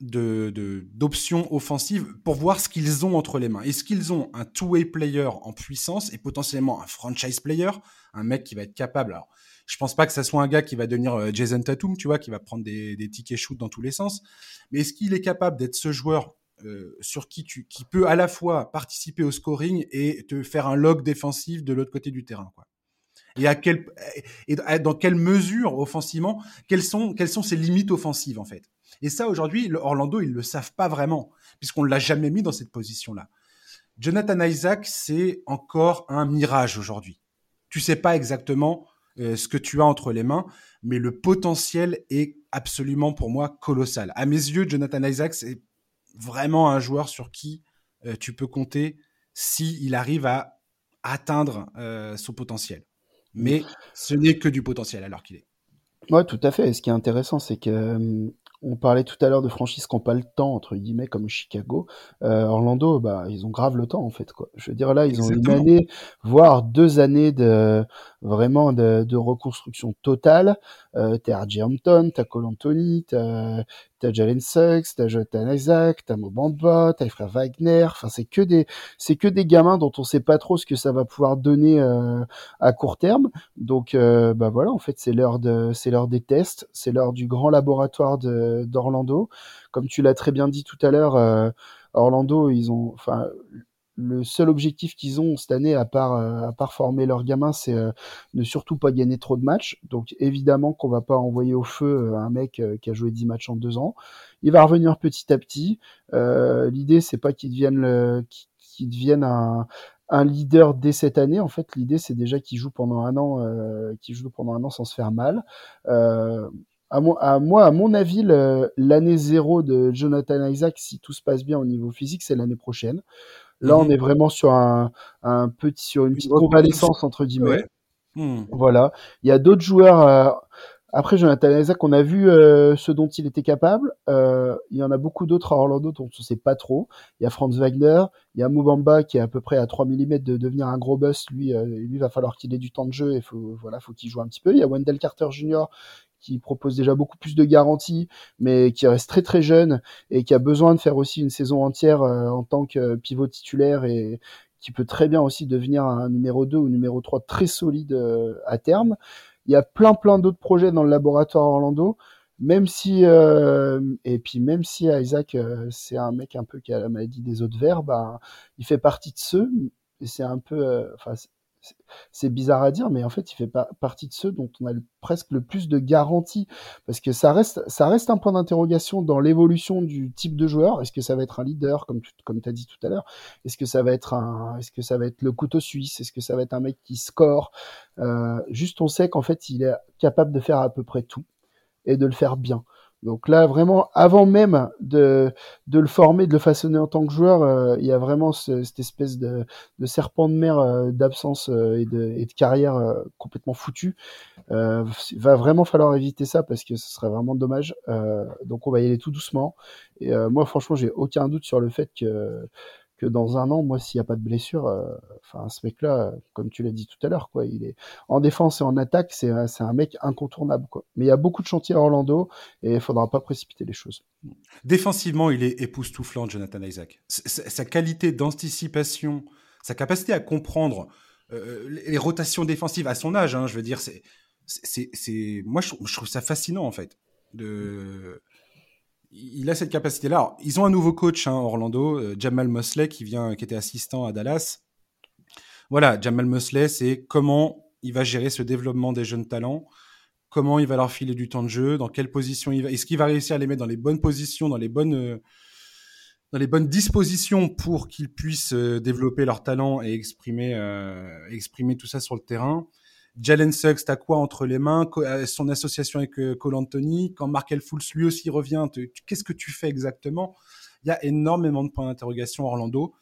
A: de, de, d'options offensives pour voir ce qu'ils ont entre les mains. Est-ce qu'ils ont un two-way player en puissance et potentiellement un franchise player, un mec qui va être capable? Alors, je pense pas que ça soit un gars qui va devenir euh, Jason Tatum, tu vois, qui va prendre des, des tickets shoot dans tous les sens. Mais est-ce qu'il est capable d'être ce joueur euh, sur qui tu, qui peut à la fois participer au scoring et te faire un log défensif de l'autre côté du terrain, quoi? Et à quel, et dans quelle mesure offensivement, quelles sont, quelles sont ses limites offensives en fait? Et ça, aujourd'hui, Orlando, ils le savent pas vraiment, puisqu'on l'a jamais mis dans cette position-là. Jonathan Isaac, c'est encore un mirage aujourd'hui. Tu sais pas exactement euh, ce que tu as entre les mains, mais le potentiel est absolument pour moi colossal. À mes yeux, Jonathan Isaac, c'est vraiment un joueur sur qui euh, tu peux compter s'il il arrive à atteindre euh, son potentiel. Mais ce n'est que du potentiel alors qu'il est.
B: Ouais, tout à fait. Et ce qui est intéressant, c'est que euh, on parlait tout à l'heure de franchises qui n'ont pas le temps, entre guillemets, comme Chicago. Euh, Orlando, bah, ils ont grave le temps, en fait, quoi. Je veux dire, là, ils
A: Exactement.
B: ont une année, voire deux années de, vraiment de, de reconstruction totale. Euh, t'as RJ Hampton, t'as Cole Anthony, t'as, t'as Jalen Suggs, t'as Jonathan Isaac, t'as Mobamba, t'as frères Wagner. Enfin, c'est que des, c'est que des gamins dont on sait pas trop ce que ça va pouvoir donner, euh, à court terme. Donc, euh, bah voilà, en fait, c'est l'heure de, c'est l'heure des tests, c'est l'heure du grand laboratoire d'Orlando. Comme tu l'as très bien dit tout à l'heure, euh, Orlando, ils ont, enfin, le seul objectif qu'ils ont cette année, à part, euh, à part former leurs gamins, c'est euh, ne surtout pas gagner trop de matchs. Donc évidemment qu'on va pas envoyer au feu euh, un mec euh, qui a joué 10 matchs en deux ans. Il va revenir petit à petit. L'idée, c'est pas qu'il devienne, le, un, leader dès cette année. En fait, l'idée, c'est déjà qu'il joue pendant un an, euh, qu'il joue pendant un an sans se faire mal. À moi, à mon avis, l'année zéro de Jonathan Isaac, si tout se passe bien au niveau physique, c'est l'année prochaine. Là, on
A: Mhm.
B: est vraiment sur un, un petit, sur une petite convalescence entre guillemets.
A: Ouais. Hmm.
B: Voilà. Il y a d'autres joueurs. euh, après Jonathan Isaac, on a vu euh, ce dont il était capable. Euh, il y en a beaucoup d'autres à Orlando dont on sait pas trop. Il y a Franz Wagner, il y a Mubamba qui est à peu près à 3 mm de devenir un gros boss. Lui, euh, lui va falloir qu'il ait du temps de jeu et faut voilà, faut qu'il joue un petit peu. Il y a Wendell Carter Jr. qui propose déjà beaucoup plus de garanties, mais qui reste très très jeune et qui a besoin de faire aussi une saison entière euh, en tant que pivot titulaire et qui peut très bien aussi devenir un numéro 2 ou numéro 3 très solide euh, à terme. Il y a plein plein d'autres projets dans le laboratoire Orlando, même si euh, et puis même si Isaac euh, c'est un mec un peu qui a la maladie des autres verts, bah, il fait partie de ceux et c'est un peu euh, enfin c'est- bizarre à dire, mais en fait, il fait partie de ceux dont on a presque le plus de garanties, parce que ça reste, ça reste un point d'interrogation dans l'évolution du type de joueur. Est-ce que ça va être un leader, comme tu as dit tout à l'heure? Est-ce que ça va être un, est-ce que ça va être le couteau suisse? Est-ce que ça va être un mec qui score? Euh, Juste, on sait qu'en fait, il est capable de faire à peu près tout et de le faire bien. Donc là, vraiment, avant même de, de le former, de le façonner en tant que joueur, euh, il y a vraiment ce- cette espèce de, serpent de mer euh, d'absence euh, et, de, et de carrière complètement foutu. Il va vraiment falloir éviter ça parce que ce serait vraiment dommage. Donc on va y aller tout doucement. Et moi, franchement, j'ai aucun doute sur le fait que que dans un an, moi, s'il n'y a pas de blessure, euh, enfin, ce mec-là, euh, comme tu l'as dit tout à l'heure, quoi, il est en défense et en attaque, c'est un, mec incontournable, quoi. Mais il y a beaucoup de chantiers à Orlando et il faudra pas précipiter les choses.
A: Défensivement, il est époustouflant, Jonathan Isaac. Sa qualité d'anticipation, sa capacité à comprendre euh, les rotations défensives à son âge, hein, je veux dire, c'est, c'est, moi, je, je trouve ça fascinant en fait. De, il a cette capacité-là. Ils ont un nouveau coach, hein, Orlando, euh, Jamal Mosley, qui vient, qui était assistant à Dallas. Voilà, Jamal Mosley, c'est comment il va gérer ce développement des jeunes talents, comment il va leur filer du temps de jeu, dans quelle position il va, est-ce qu'il va réussir à les mettre dans les bonnes positions, dans les bonnes, euh, dans les bonnes dispositions pour qu'ils puissent euh, développer leur talent et exprimer, exprimer tout ça sur le terrain. Jalen Suggs, t'as quoi entre les mains? Euh, Son association avec euh, Cole Anthony? Quand Markel Fultz lui aussi revient, qu'est-ce que tu fais exactement? Il y a énormément de points d'interrogation Orlando.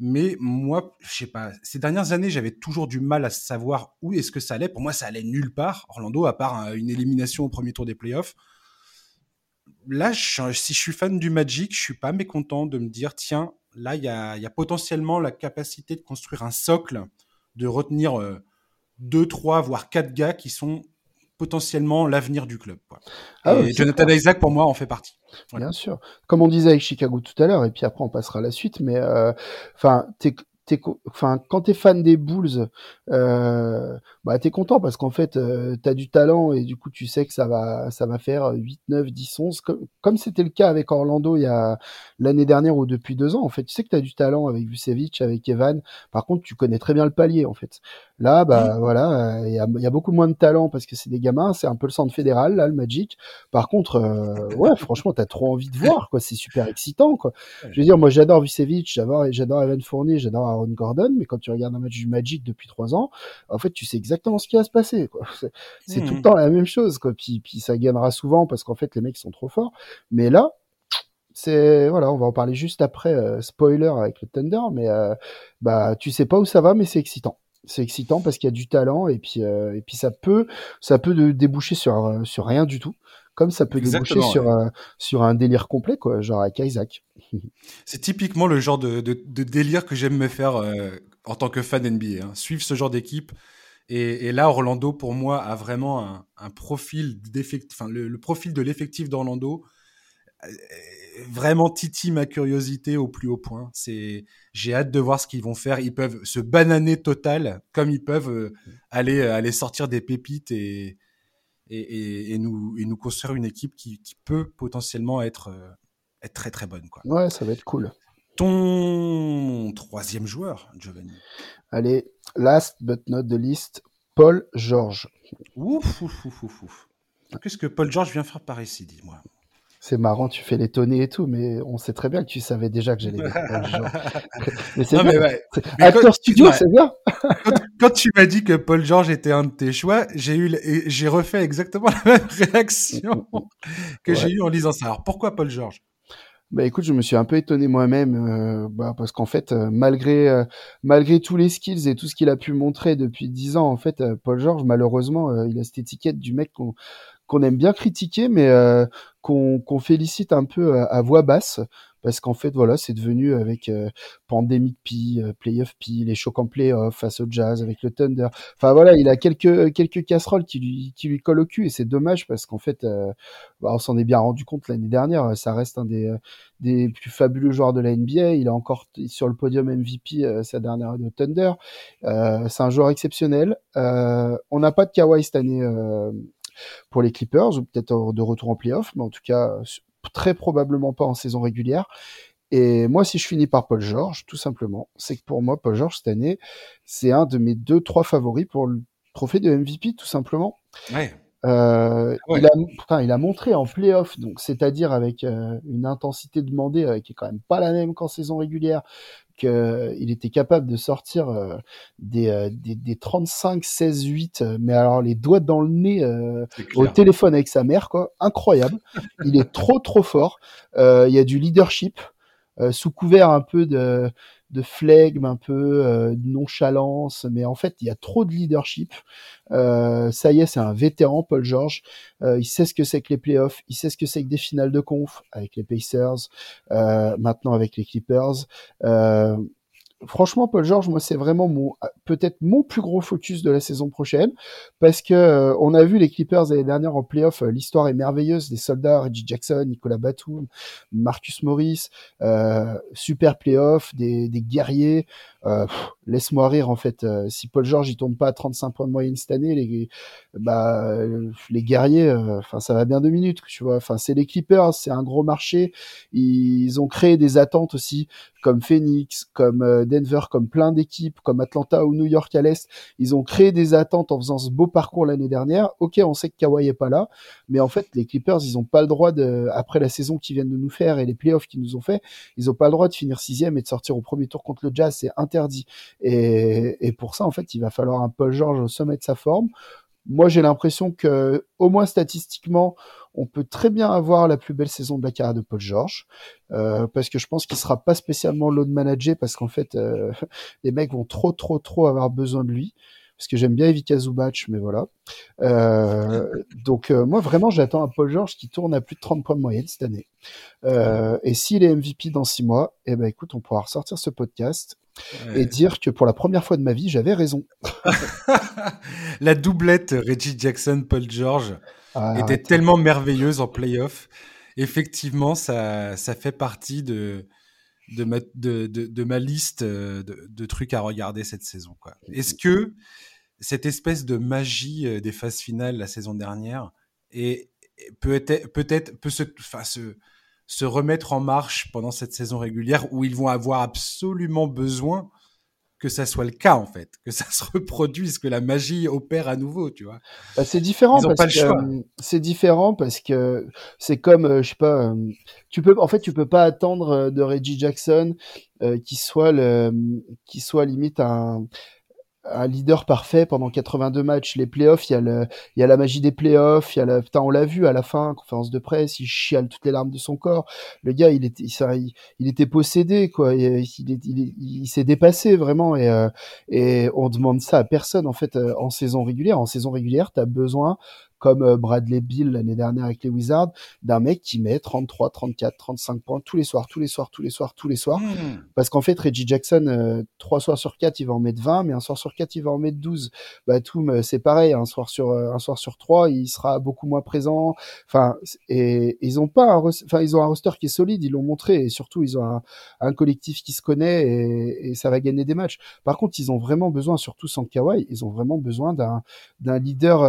A: Mais moi, je sais pas, ces dernières années, j'avais toujours du mal à savoir où est-ce que ça allait. Pour moi, ça allait nulle part, Orlando, à part euh, une élimination au premier tour des playoffs. Là, si je suis fan du Magic, je suis pas mécontent de me dire, tiens, là, il y a, potentiellement la capacité de construire un socle, de retenir deux, trois, voire quatre gars qui sont potentiellement l'avenir du club. Quoi.
B: Ah
A: et Jonathan
B: clair.
A: Isaac, pour moi, en fait partie.
B: Bien sûr. Comme on disait avec Chicago tout à l'heure, et puis après on passera à la suite, mais euh, enfin, t'es, t'es, enfin, quand t'es fan des Bulls, euh, bah t'es content parce qu'en fait euh, t'as du talent et du coup tu sais que ça va, ça va faire 8, 9, 10, 11, comme, c'était le cas avec Orlando il y a l'année dernière ou depuis deux ans. En fait, tu sais que t'as du talent avec Vucevic, avec Evan. Par contre, tu connais très bien le palier en fait. Là, bah voilà, il y, a, y a beaucoup moins de talent parce que c'est des gamins, c'est un peu le centre fédéral là, le Magic. Par contre, euh, ouais, franchement, t'as trop envie de voir, quoi. C'est super excitant, quoi. Je veux dire, moi, j'adore Vucevic, j'adore, j'adore Evan Fournier, j'adore Aaron Gordon, mais quand tu regardes un match du Magic depuis trois ans, en fait, tu sais exactement ce qui va se passer. *laughs* C'est, tout le
A: Mhm.
B: temps la même chose, quoi. Puis, puis ça gagnera souvent parce qu'en fait, les mecs sont trop forts. Mais là, c'est voilà, on va en parler juste après. euh, spoiler avec le Thunder, mais euh, bah tu sais pas où ça va, mais c'est excitant. C'est excitant parce qu'il y a du talent et puis euh, et puis ça peut ça peut déboucher sur sur rien du tout, comme ça peut déboucher
A: Exactement,
B: sur
A: ouais.
B: un sur un délire complet quoi, genre avec Isaac. *laughs*
A: C'est typiquement le genre de, de- de délire que j'aime me faire euh, en tant que fan NBA. hein. Suivre ce genre d'équipe. Et, et là, Orlando, pour moi, a vraiment un, un profil d'effectif, enfin, le, le profil de l'effectif d'Orlando euh, vraiment titille ma curiosité au plus haut point. C'est, j'ai hâte de voir ce qu'ils vont faire. Ils peuvent se bananer total, comme ils peuvent euh, aller, aller sortir des pépites et, et, et, et nous, et nous construire une équipe qui, qui peut potentiellement être, euh, être très très bonne. Quoi.
B: Ouais, ça va être cool.
A: Ton troisième joueur, Giovanni.
B: Allez, last but not the least, Paul George.
A: Ouf, ouf, ouf, ouf, ouf. Qu'est-ce que Paul George vient faire par ici, dis-moi?
B: C'est marrant, tu fais l'étonner et tout, mais on sait très bien que tu savais déjà que j'allais dire Paul George. *laughs* mais c'est bien.
A: mais ouais. Mais
B: Acteur
A: quand-
B: studio, c'est bien.
A: quand, quand tu m'as dit que Paul George était un de tes choix, j'ai eu, j'ai refait exactement la même réaction que
B: Ouais.
A: j'ai eu en lisant ça. Alors pourquoi Paul George
B: Bah écoute, je me suis un peu étonné moi-même euh, bah, parce qu'en fait, euh, malgré euh, malgré tous les skills et tout ce qu'il a pu montrer depuis dix ans, en fait, Paul George, malheureusement, il a cette étiquette du mec qu'on qu'on aime bien critiquer, mais qu'on qu'on félicite un peu à voix basse parce qu'en fait voilà c'est devenu avec euh, Pandemic P, euh, Playoff P, les chocs en playoff face au Jazz avec le Thunder. Enfin voilà, il a quelques quelques casseroles qui lui qui lui collent au cul et c'est dommage parce qu'en fait euh, bah, on s'en est bien rendu compte l'année dernière, ça reste un des des plus fabuleux joueurs de la NBA, il est encore sur le podium MVP sa dernière année au Thunder. c'est un joueur exceptionnel. on n'a pas de Kawhi cette année pour les Clippers, ou peut-être de retour en playoff, mais en tout cas très probablement pas en saison régulière. Et moi, si je finis par Paul George, tout simplement, c'est que pour moi, Paul George, cette année, c'est un de mes deux, trois favoris pour le trophée de MVP, tout simplement.
A: Ouais.
B: Euh, il, a, il a montré en playoff, donc c'est-à-dire avec euh, une intensité demandée euh, qui est quand même pas la même qu'en saison régulière, qu'il était capable de sortir des, des, des, 35, 16, 8, mais alors les doigts dans le nez au téléphone avec sa mère, quoi, incroyable. il est trop trop fort. Il y a du leadership sous couvert un peu de de flegme, un peu euh, de nonchalance, mais en fait, il y a trop de leadership. Euh, ça y est, c'est un vétéran, Paul George. Euh, il sait ce que c'est que les playoffs, il sait ce que c'est que des finales de conf avec les Pacers, maintenant avec les Clippers franchement, Paul George, moi, c'est vraiment mon peut-être mon plus gros focus de la saison prochaine, parce que euh, on a vu les Clippers l'année dernière en playoff. Euh, l'histoire est merveilleuse, des soldats, Reggie Jackson, Nicolas Batum, Marcus Morris, euh, super playoff, des, des guerriers. Euh, laisse-moi rire en fait. si Paul George il tombe pas à 35 points de moyenne cette année, les bah les guerriers, enfin ça va bien deux minutes, tu vois. Enfin c'est les Clippers, c'est un gros marché. Ils ont créé des attentes aussi comme Phoenix, comme euh, Denver, comme plein d'équipes, comme Atlanta ou New York à l'Est, ils ont créé des attentes en faisant ce beau parcours l'année dernière. Ok, on sait que Kawhi est pas là, mais en fait, les Clippers, ils ont pas le droit de, après la saison qu'ils viennent de nous faire et les playoffs qu'ils nous ont fait, ils ont pas le droit de finir sixième et de sortir au premier tour contre le Jazz, c'est interdit. Et, pour ça, en fait, il va falloir un Paul George au sommet de sa forme. Moi, j'ai l'impression que, au moins statistiquement, on peut très bien avoir la plus belle saison de la carrière de Paul George, euh, parce que je pense qu'il sera pas spécialement load manager, parce qu'en fait, euh, *laughs* les mecs vont trop, trop, trop avoir besoin de lui. Parce que j'aime bien Evika Zubac, mais voilà. Euh, donc moi vraiment j'attends un Paul George qui tourne à plus de 30 points de moyenne cette année. et s'il est MVP dans 6 mois, eh ben écoute, on pourra ressortir ce podcast et dire que pour la première fois de ma vie, j'avais raison. *laughs*
A: la doublette Reggie Jackson, Paul George ah, était tellement merveilleuse en playoff. Effectivement, ça, ça fait partie de, de, ma, de, de, ma liste de, de, trucs à regarder cette saison. Est-ce que cette espèce de magie euh, des phases finales la saison dernière et peut-être peut-être peut se, se se remettre en marche pendant cette saison régulière où ils vont avoir absolument besoin que ça soit le cas en fait, que ça *laughs* se reproduise, que la magie opère à nouveau, tu vois.
B: Bah, c'est différent parce que euh, c'est différent parce que c'est comme euh, je sais pas, euh, tu peux en fait tu peux pas attendre de Reggie Jackson qui soit le qui soit limite un un leader parfait pendant 82 matchs. Les playoffs, il y a le, il y a la magie des playoffs, il y a la, putain, on l'a vu à la fin, conférence de presse, il chiale toutes les larmes de son corps. Le gars, il était, il, il était possédé, quoi. Il, il, il s'est dépassé vraiment et, euh, et on demande ça à personne, en fait, euh, en saison régulière. En saison régulière, t'as besoin comme euh, Bradley Bill l'année dernière avec les Wizards, d'un mec qui met 33, 34, 35 points tous les soirs, tous les soirs, tous les soirs, tous les soirs. Hmm. Parce qu'en fait, Reggie Jackson, euh, trois soirs sur quatre, il va en mettre 20, mais un soir sur quatre, il va en mettre 12. Batum, euh, c'est pareil, un soir sur un soir sur trois, il sera beaucoup moins présent. Enfin, et, ils ont pas un, enfin, ils ont un roster qui est solide, ils l'ont montré, et surtout, ils ont un, collectif qui se connaît et, et, ça va gagner des matchs. Par contre, ils ont vraiment besoin, surtout sans Kawhi, ils ont vraiment besoin d'un d'un leader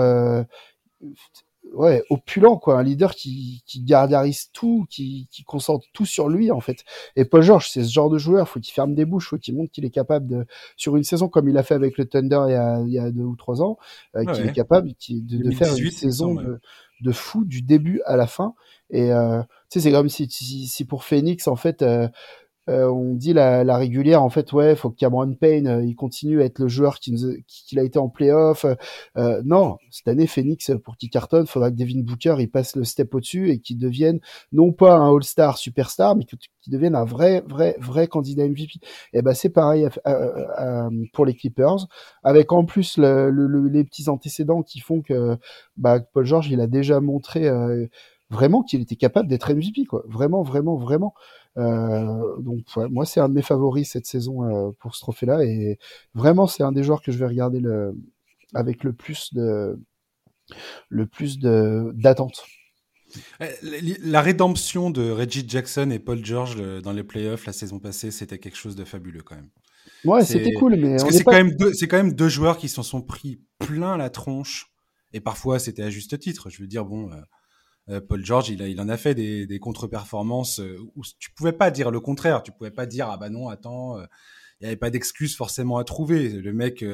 B: ouais, opulent, quoi. Un leader qui, qui gargarise tout, qui, qui concentre tout sur lui, en fait. Et Paul George, c'est ce genre de joueur. Faut qu'il ferme des bouches, faut qu'il montre qu'il est capable de, sur une saison comme il a fait avec le Thunder il y a, il y a deux ou trois ans, euh, qu'il est capable de, de faire une saison de, de, fou du début à la fin. Et, euh, tu sais, c'est comme si, si, si, pour Phoenix, en fait, euh, on dit la, la, régulière, en fait, ouais, faut que Cameron Payne, il continue à être le joueur qu'il qui, a été en playoff. non, cette année, Phoenix, pour qu'il cartonne, faudra que Devin Booker, il passe le step au-dessus et qu'il devienne non pas un All-Star superstar, mais qu'il devienne un vrai, vrai, vrai candidat MVP. Et ben c'est pareil pour les Clippers, avec en plus le, les petits antécédents qui font que bah, Paul George, il a déjà montré euh, vraiment qu'il était capable d'être MVP, quoi. Vraiment, vraiment, vraiment. Euh, donc moi, c'est un de mes favoris cette saison euh, pour ce trophée-là, et vraiment, c'est un des joueurs que je vais regarder le, avec le plus de le plus d'attente.
A: La rédemption de Reggie Jackson et Paul George dans les playoffs la saison passée, c'était quelque chose de fabuleux quand même.
B: Ouais, c'était cool, mais
A: c'est quand même deux, c'est quand même deux joueurs qui s'en sont pris plein la tronche et parfois c'était à juste titre. Je veux dire, bon, euh, euh, Paul George, il, a, il en a fait des, des contre-performances euh, où tu pouvais pas dire le contraire. Tu pouvais pas dire ah bah non, attends, il n'y avait pas d'excuse forcément à trouver. Le mec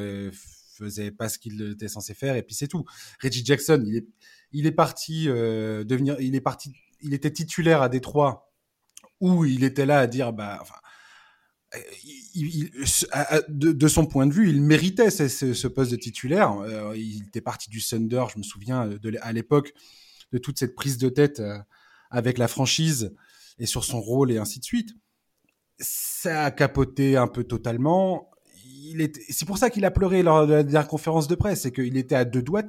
A: faisait pas ce qu'il était censé faire et puis c'est tout. Reggie Jackson, il est, il est parti devenir, il est parti, il était titulaire à Détroit où il était là à dire bah enfin il, de, son point de vue, il méritait ce, poste de titulaire. Euh, il était parti du Thunder, je me souviens de, à l'époque de toute cette prise de tête euh, avec la franchise et sur son rôle et ainsi de suite. Ça a capoté un peu totalement. C'est pour ça qu'il a pleuré lors de la dernière conférence de presse, c'est qu'il était à deux doigts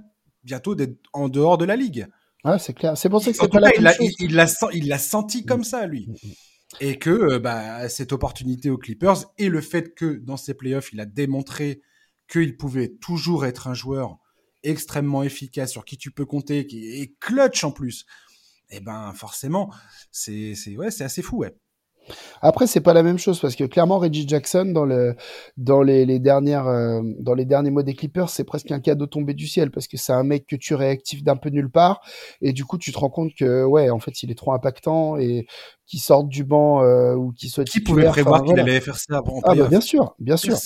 A: bientôt d'être en dehors de la ligue.
B: Ah, c'est clair. C'est pour ça que c'est pas la
A: il l'a senti comme ça, lui. Mm, mm, mm et que euh, bah, cette opportunité aux Clippers et le fait que dans ses playoffs, il a démontré qu'il pouvait toujours être un joueur extrêmement efficace sur qui tu peux compter, qui est clutch en plus. Et eh ben forcément, c'est ouais, c'est assez fou, ouais.
B: Après, c'est pas la même chose parce que clairement, Reggie Jackson dans le dans les, les dernières euh, dans les derniers mois des Clippers, c'est presque un cadeau tombé du ciel parce que c'est un mec que tu réactives d'un peu nulle part et du coup, tu te rends compte que ouais, en fait, il est trop impactant et qu'il sorte du banc euh, ou qu'il soit
A: qui pouvait prévoir qu'il allait faire ça
B: ah bah, bien sûr, bien sûr.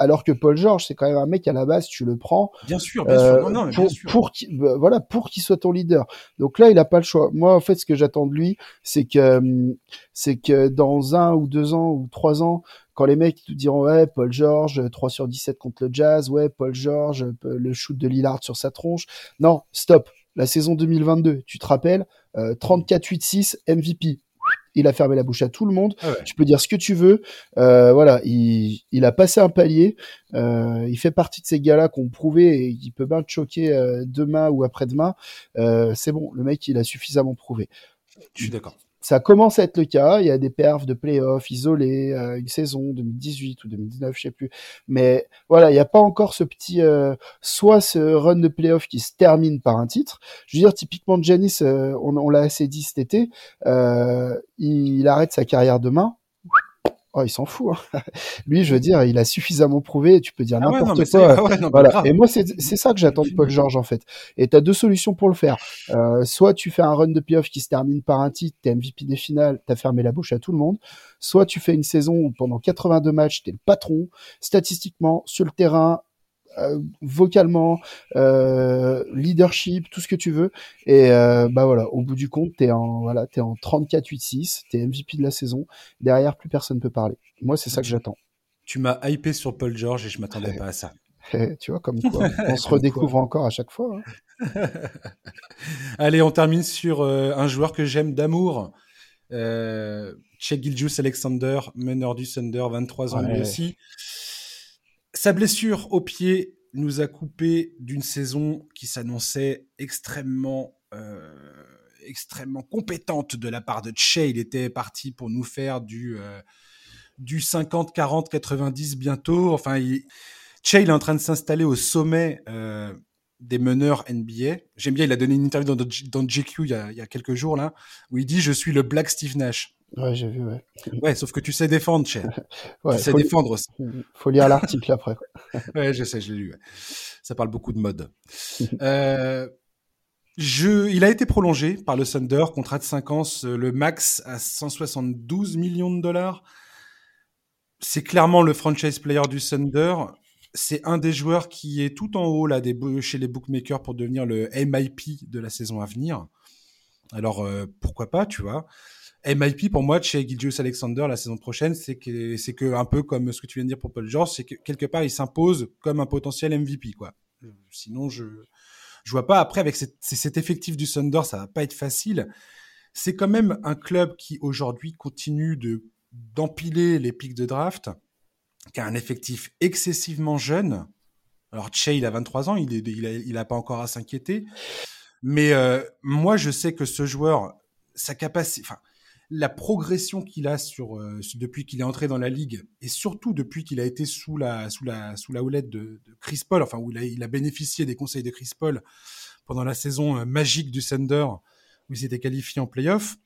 B: Alors que Paul George, c'est quand même un mec à la base, tu le prends.
A: Bien sûr, bien sûr. Euh, non,
B: pour, bien sûr. pour qu'il, bah, voilà, pour qu'il soit ton leader. Donc là, il a pas le choix. Moi, en fait, ce que j'attends de lui, c'est que, hum, c'est que dans un ou deux ans ou trois ans, quand les mecs te diront ouais Paul George 3 sur 17 contre le Jazz, ouais Paul George le shoot de Lillard sur sa tronche. Non, stop. La saison 2022, tu te rappelles, euh, 34-8-6 MVP il a fermé la bouche à tout le monde. Ah tu peux dire ce que tu veux. Euh, voilà, il, il, a passé un palier. Euh, il fait partie de ces gars-là qu'on prouvait et qui peut bien te choquer euh, demain ou après-demain. Euh, c'est bon, le mec, il a suffisamment prouvé.
A: Je suis d'accord
B: ça commence à être le cas. Il y a des perfs de playoffs isolés, euh, une saison 2018 ou 2019, je sais plus. Mais voilà, il n'y a pas encore ce petit, euh, soit ce run de playoffs qui se termine par un titre. Je veux dire, typiquement, Janis, euh, on, on l'a assez dit cet été, il arrête sa carrière demain. Oh, il s'en fout. Hein. *laughs* Lui, je veux dire, il a suffisamment prouvé. Tu peux dire ah n'importe quoi. *laughs* voilà. Et moi, c'est ça que j'attends de Paul George en fait. Et tu as deux solutions pour le faire. Euh, soit tu fais un run de playoff qui se termine par un titre, t'es MVP des finales, t'as fermé la bouche à tout le monde. Soit tu fais une saison où pendant 82 matchs, t'es le patron, statistiquement, sur le terrain, vocalement, euh, leadership, tout ce que tu veux. Et euh, bah voilà, au bout du compte, t'es en voilà, t'es en 34-8-6, t'es MVP de la saison. Derrière, plus personne peut parler. Moi, c'est ça que j'attends.
A: Tu m'as hypé sur Paul George et je m'attendais pas à ça. *laughs*
B: tu vois, comme quoi, *laughs* on se redécouvre encore à chaque fois.
A: Hein. *laughs* Allez, on termine sur un joueur que j'aime d'amour. Euh, Che Giljus Alexander, meneur du Thunder, 23 ans lui aussi. Sa blessure au pied nous a coupé d'une saison qui s'annonçait extrêmement, euh, extrêmement compétente de la part de Che. Il était parti pour nous faire du, euh, du 50, 40, 90 bientôt. Enfin, il... Che, est en train de s'installer au sommet euh, des meneurs NBA. J'aime bien, il a donné une interview dans, dans GQ il y, a, il y a quelques jours là, où il dit je suis le Black Steve Nash.
B: Ouais, j'ai vu, ouais.
A: Ouais, sauf que tu sais défendre, *laughs* ouais, tu sais défendre aussi.
B: Faut lire l'article après. *laughs*
A: ouais, je sais, je l'ai lu. Ça parle beaucoup de mode. *laughs* euh, je, il a été prolongé par le Thunder, contrat de 5 ans, le max à 172 millions de dollars. C'est clairement le franchise player du Thunder. C'est un des joueurs qui est tout en haut là des, chez les bookmakers pour devenir le MIP de la saison à venir. Alors pourquoi pas, tu vois MIP pour moi, chez Gilgius Alexander la saison prochaine, c'est que c'est que un peu comme ce que tu viens de dire pour Paul George, c'est que quelque part il s'impose comme un potentiel MVP quoi. Sinon je je vois pas après avec cet, effectif du Thunder, ça va pas être facile. C'est quand même un club qui aujourd'hui continue de d'empiler les pics de draft, qui a un effectif excessivement jeune. Alors Che, il a 23 ans, il, est, il, a, il a pas encore à s'inquiéter. Mais euh, moi, je sais que ce joueur, sa capacité, enfin, la progression qu'il a sur euh, depuis qu'il est entré dans la ligue et surtout depuis qu'il a été sous la sous la sous la houlette de, Chris Paul, enfin où il a, bénéficié des conseils de Chris Paul pendant la saison euh, magique du Thunder où il s'était qualifié en playoff,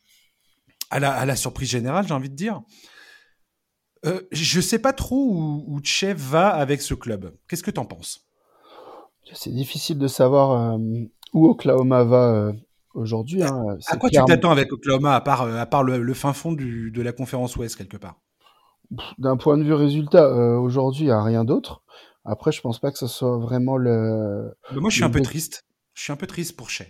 A: à la, surprise générale, j'ai envie de dire. Euh, je sais pas trop où, où Chef va avec ce club. Qu'est-ce que tu en penses?
B: C'est difficile de savoir où Oklahoma va aujourd'hui. Hein,
A: à quoi tu t'attends avec Oklahoma, à part, euh, à part le, fin fond du, de la conférence Ouest, quelque part?
B: D'un point de vue résultat, euh, aujourd'hui, il n'y a rien d'autre. Après, je pense pas que ce soit vraiment le.
A: Bah, moi, je suis un peu triste. Je suis un peu triste pour Shea.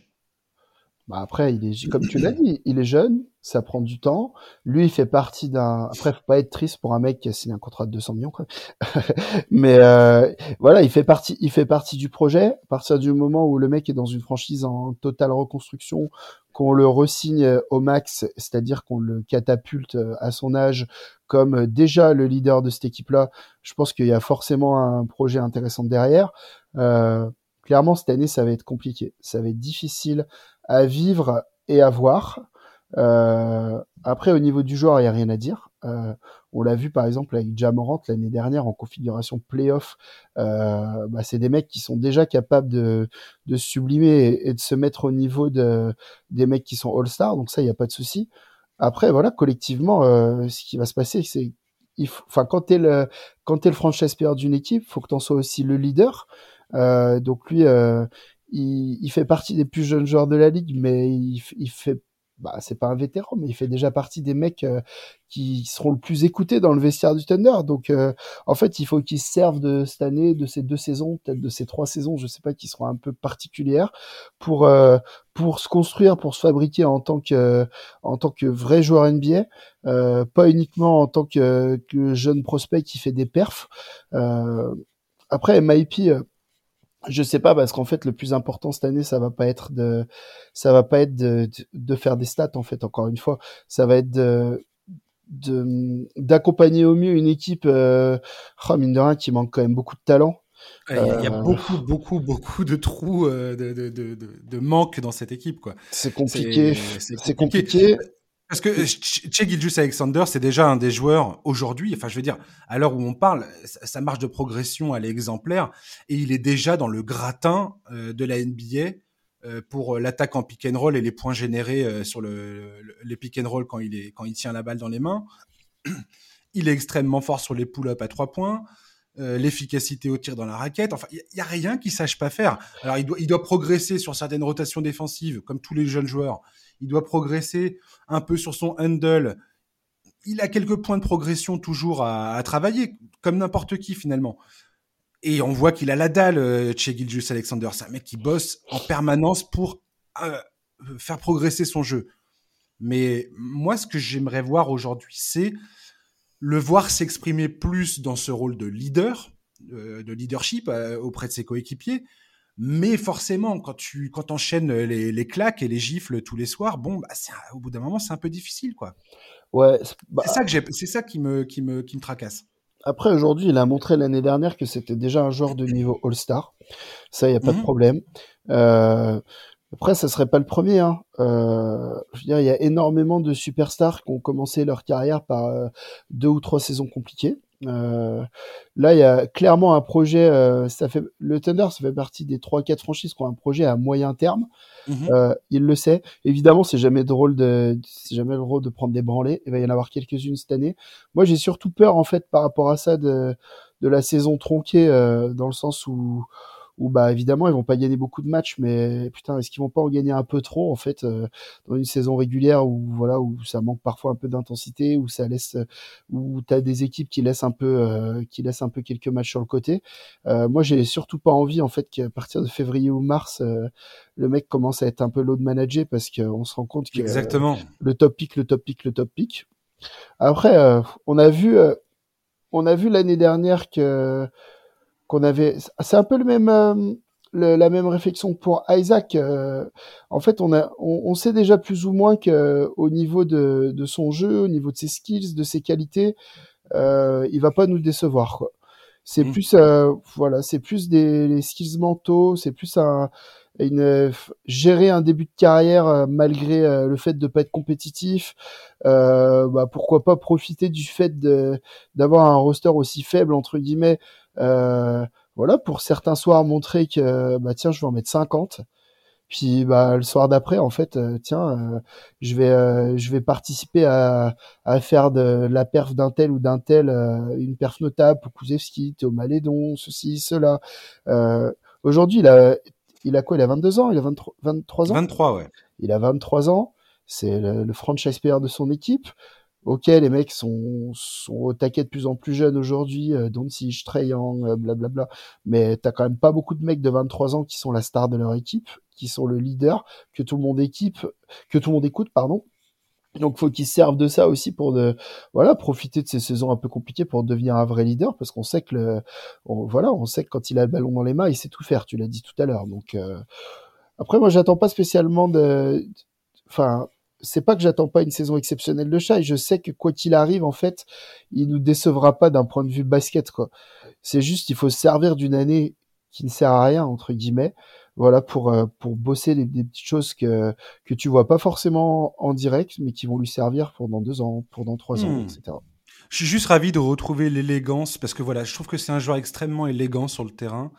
B: Bah après, il est, comme tu l'as dit, il est jeune, ça prend du temps. Lui, il fait partie d'un. Après, faut pas être triste pour un mec qui a signé un contrat de 200 millions, quoi. *laughs* Mais euh, voilà, il fait partie, il fait partie du projet. À partir du moment où le mec est dans une franchise en totale reconstruction, qu'on le resigne au max, c'est-à-dire qu'on le catapulte à son âge comme déjà le leader de cette équipe-là, je pense qu'il y a forcément un projet intéressant derrière. Euh, clairement, cette année, ça va être compliqué. Ça va être difficile à vivre et à voir. Euh, après, au niveau du joueur, il n'y a rien à dire. Euh, on l'a vu par exemple avec Jamorant l'année dernière en configuration playoff. Euh, bah, c'est des mecs qui sont déjà capables de, de sublimer et, de se mettre au niveau de, des mecs qui sont All-Star. Donc ça, il n'y a pas de souci. Après, voilà, collectivement, euh, ce qui va se passer, c'est enfin quand t'es le quand t'es le franchise player d'une équipe, faut que t'en sois aussi le leader. Euh, donc lui, euh, il, fait partie des plus jeunes joueurs de la ligue, mais il, il fait bah, c'est pas un vétéran, mais il fait déjà partie des mecs euh, qui seront le plus écoutés dans le vestiaire du Thunder. Donc, euh, en fait, il faut qu'ils se de cette année, de ces deux saisons, peut-être de ces trois saisons, je sais pas, qui seront un peu particulières, pour euh, pour se construire, pour se fabriquer en tant que en tant que vrai joueur NBA, pas uniquement en tant que, que jeune prospect qui fait des perfs. après, MIP je sais pas parce qu'en fait le plus important cette année ça va pas être de ça va pas être de, de, faire des stats en fait encore une fois. Ça va être de d'accompagner au mieux une équipe euh, oh, mine de rien qui manque quand même beaucoup de talent.
A: Il y, a, euh, beaucoup beaucoup beaucoup de trous euh, de, de, de, de manque dans cette équipe quoi.
B: C'est compliqué. C'est compliqué.
A: Parce que euh, Che Gilgius Alexander, c'est déjà un des joueurs aujourd'hui, enfin je veux dire, à l'heure où on parle, sa marge de progression, elle est exemplaire, et il est déjà dans le gratin euh, de la NBA euh, pour l'attaque en pick and roll et les points générés sur le, les pick and roll quand il, tient la balle dans les mains. *clears throat* Il est extrêmement fort sur les pull-ups à trois points. l'efficacité au tir dans la raquette. Enfin, il y, a rien qu'il sache pas faire. Alors, il doit progresser sur certaines rotations défensives, comme tous les jeunes joueurs il doit progresser un peu sur son handle. Il a quelques points de progression toujours à, travailler, comme n'importe qui finalement. Et on voit qu'il a la dalle euh, chez Gilgius Alexander. C'est un mec qui bosse en permanence pour euh, faire progresser son jeu. Mais moi, ce que j'aimerais voir aujourd'hui, c'est le voir s'exprimer plus dans ce rôle de leader, euh, de leadership auprès de ses coéquipiers, mais forcément, quand tu quand enchaînes les, les claques et les gifles tous les soirs, bon, bah, au bout d'un moment, c'est un peu difficile, quoi.
B: Ouais.
A: Bah c'est ça que j'ai, c'est ça qui me qui me qui me tracasse.
B: Après, aujourd'hui, il a montré l'année dernière que c'était déjà un joueur de niveau All-Star. Ça, il n'y a pas de mmh problème. Euh, après, ça serait pas le premier. Hein. Euh, je veux dire, il y a énormément de superstars qui ont commencé leur carrière par euh, deux ou trois saisons compliquées. Euh, là, il y a clairement un projet. Euh, ça fait le Thunder, ça fait partie des trois quatre franchises qui ont un projet à moyen terme. Mhm. Euh, il le sait. Évidemment, c'est jamais drôle de, c'est jamais drôle de prendre des branlées. Il va y en avoir quelques-unes cette année. Moi, j'ai surtout peur en fait par rapport à ça de de la saison tronquée dans le sens où où bah évidemment ils vont pas gagner beaucoup de matchs, mais putain est-ce qu'ils vont pas en gagner un peu trop en fait euh, dans une saison régulière où voilà où ça manque parfois un peu d'intensité, où ça laisse, où t'as des équipes qui laissent un peu, euh, qui laissent un peu quelques matchs sur le côté. Euh, moi j'ai surtout pas envie en fait qu'à partir de février ou mars le mec commence à être un peu load manager parce qu'on se rend compte que
A: Exactement.
B: le top pick, le top pick, le top pick. Après, on a vu, on a vu l'année dernière que qu'on avait. C'est un peu le même, euh, la même réflexion pour Isaac. Euh, en fait, on a, on, sait déjà plus ou moins que au niveau de, de, son jeu, au niveau de ses skills, de ses qualités, euh, il va pas nous décevoir. Quoi. C'est mm. plus, euh, voilà, c'est plus des skills mentaux, c'est plus un, une gérer un début de carrière malgré le fait de pas être compétitif. bah, pourquoi pas profiter du fait d'avoir un roster aussi faible entre guillemets euh, voilà, pour certains soirs montrer que bah tiens, je vais en mettre 50. Puis bah le soir d'après, en fait, euh, tiens, euh, je vais je vais participer à, à faire de la perf d'un tel ou d'un tel une perf notable pour Kuzewski, Théo Malédon, ceci, cela. Aujourd'hui, il a il a quoi Il a 22 ans Il a 23, 23 ans?
A: 23, ouais.
B: Il a 23 ans. C'est le, le franchise player de son équipe. Ok, les mecs sont, sont au taquet de plus en plus jeunes aujourd'hui, euh, Doncic, Trey Young, euh, blablabla. Mais t'as quand même pas beaucoup de mecs de 23 ans qui sont la star de leur équipe, qui sont le leader, que tout le monde équipe, que tout le monde écoute, pardon. Donc faut qu'ils servent de ça aussi pour de voilà profiter de ces saisons un peu compliquées pour devenir un vrai leader parce qu'on sait que le voilà on sait que quand il a le ballon dans les mains il sait tout faire tu l'as dit tout à l'heure donc euh, après moi j'attends pas spécialement de enfin c'est pas que j'attends pas une saison exceptionnelle de Shai. Je sais que quoi qu'il arrive, en fait, il nous décevra pas d'un point de vue basket, quoi. C'est juste, il faut se servir d'une année qui ne sert à rien, entre guillemets. Voilà, pour, euh, pour bosser des, petites choses que, que tu vois pas forcément en direct, mais qui vont lui servir pendant deux ans, pendant trois ans, hmm. etc.
A: Je suis juste ravi de retrouver l'élégance parce que voilà, je trouve que c'est un joueur extrêmement élégant sur le terrain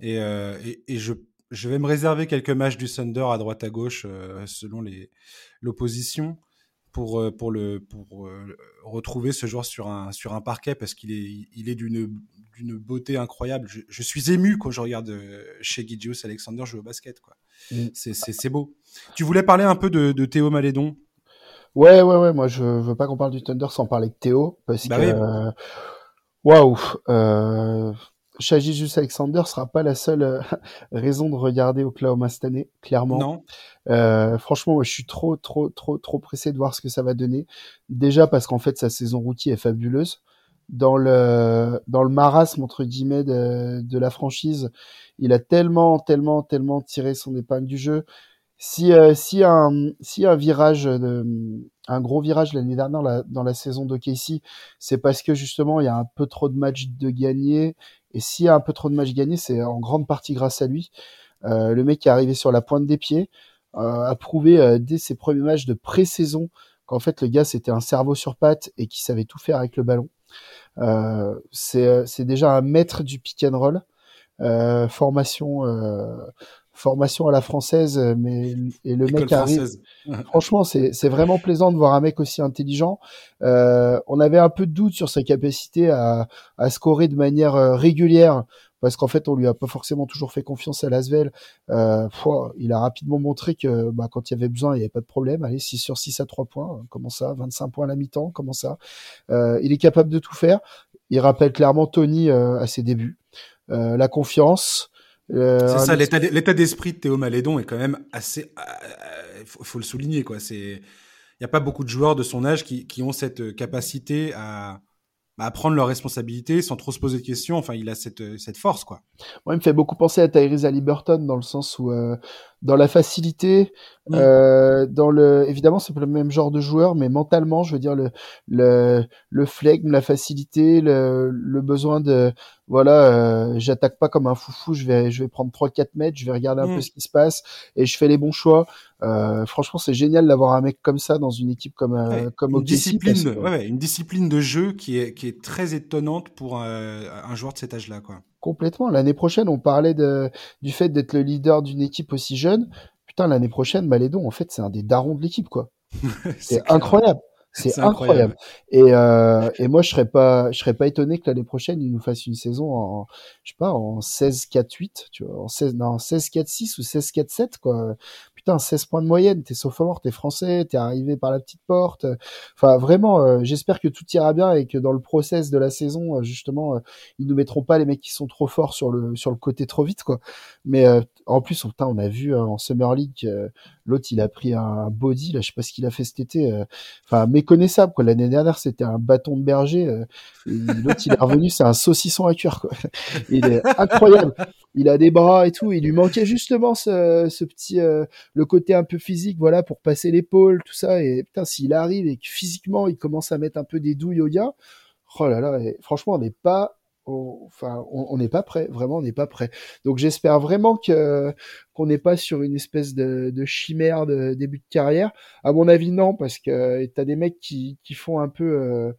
A: et, euh, et, et je je vais me réserver quelques matchs du Thunder à droite à gauche euh, selon les l'opposition pour euh, pour le pour retrouver ce joueur sur un sur un parquet parce qu'il est il est d'une d'une beauté incroyable. Je, suis ému quand je regarde chez Gigius Alexander jouer au basket quoi. Mm. C'est beau. Tu voulais parler un peu de, de Théo Malédon?
B: Ouais ouais ouais, moi je veux pas qu'on parle du Thunder sans parler de Théo parce bah que waouh Shaggy Alexander sera pas la seule euh, *laughs* raison de regarder Oklahoma cette année, clairement.
A: Non.
B: Euh, franchement, je suis trop, trop, trop, trop pressé de voir ce que ça va donner. Déjà parce qu'en fait, sa saison rookie est fabuleuse. Dans le, dans le marasme, entre guillemets, de, de la franchise, il a tellement, tellement, tellement tiré son épingle du jeu. Si, euh, si, un, si un virage, de, un gros virage l'année dernière la, dans la saison de Casey, c'est parce que justement il y a un peu trop de matchs de gagner et s'il y a un peu trop de matchs gagnés, c'est en grande partie grâce à lui. Euh, le mec est arrivé sur la pointe des pieds, euh, a prouvé euh, dès ses premiers matchs de pré-saison qu'en fait le gars c'était un cerveau sur pattes et qu'il savait tout faire avec le ballon. Euh, c'est déjà un maître du pick and roll. Euh, formation formation à la française, mais et le mec arrive. *laughs* Franchement, c'est vraiment plaisant de voir un mec aussi intelligent. Euh, on avait un peu de doute sur sa capacité à, à scorer de manière euh, régulière, parce qu'en fait, on lui a pas forcément toujours fait confiance à Lasvel. Euh, il a rapidement montré que bah, quand il y avait besoin, il n'y avait pas de problème. Allez, 6 sur 6 à 3 points, comment ça? 25 points à la mi-temps, comment ça? Euh, Il est capable de tout faire. Il rappelle clairement Tony euh, à ses débuts. Euh, la confiance,
A: euh, c'est ça, l'état d'esprit de Théo Malédon est quand même assez. Il euh, faut, faut, le souligner, quoi. C'est, il n'y a pas beaucoup de joueurs de son âge qui, qui ont cette capacité à, à prendre leurs responsabilités sans trop se poser de questions. Enfin, il a cette, cette force, quoi.
B: Moi, il me fait beaucoup penser à Tyrese Halliburton dans le sens où, euh, dans la facilité, mm. euh, dans le, évidemment, c'est pas le même genre de joueur, mais mentalement, je veux dire le le le flegme, la facilité, le, le besoin de, voilà, euh, j'attaque pas comme un foufou, je vais je vais prendre 3-4 mètres, je vais regarder un peu mm. ce qui se passe et je fais les bons choix. Euh, franchement, c'est génial d'avoir un mec comme ça dans une équipe comme euh, comme
A: une discipline, ouais, une discipline de jeu qui est qui est très étonnante pour un, un joueur de cet âge-là, quoi.
B: Complètement. L'année prochaine, on parlait de, du fait d'être le leader d'une équipe aussi jeune. Putain, l'année prochaine, Malédon, en fait, c'est un des darons de l'équipe, quoi. *laughs* c'est incroyable. C'est incroyable. Et, euh, et moi, je serais pas, je serais pas étonné que l'année prochaine, il nous fasse une saison en, je sais pas, en 16-4-8, tu vois, en 16, non, 16-4-6 ou 16-4-7, quoi. Putain, 16 points de moyenne, t'es sophomore, t'es français, t'es arrivé par la petite porte. Enfin, vraiment, euh, j'espère que tout ira bien et que dans le process de la saison, euh, justement, euh, ils nous mettront pas les mecs qui sont trop forts sur le, sur le côté trop vite, quoi. Mais, en plus, putain, on a vu en Summer League, l'autre, il a pris un body, là, je sais pas ce qu'il a fait cet été. Enfin, méconnaissable, quoi. L'année dernière, c'était un bâton de berger. l'autre, il est revenu, c'est un saucisson à cuire, quoi. *laughs* Il est incroyable. Il a des bras et tout. Il lui manquait justement ce, petit, le côté un peu physique, voilà, pour passer l'épaule, tout ça. Et putain, s'il arrive et que physiquement il commence à mettre un peu des douilles au gars, oh là là, franchement, on n'est pas, enfin, on n'est pas prêt, vraiment, on n'est pas prêt. Donc j'espère vraiment qu'on n'est pas sur une espèce de, chimère de début de carrière. À mon avis, non, parce que t'as des mecs qui, qui font un peu euh,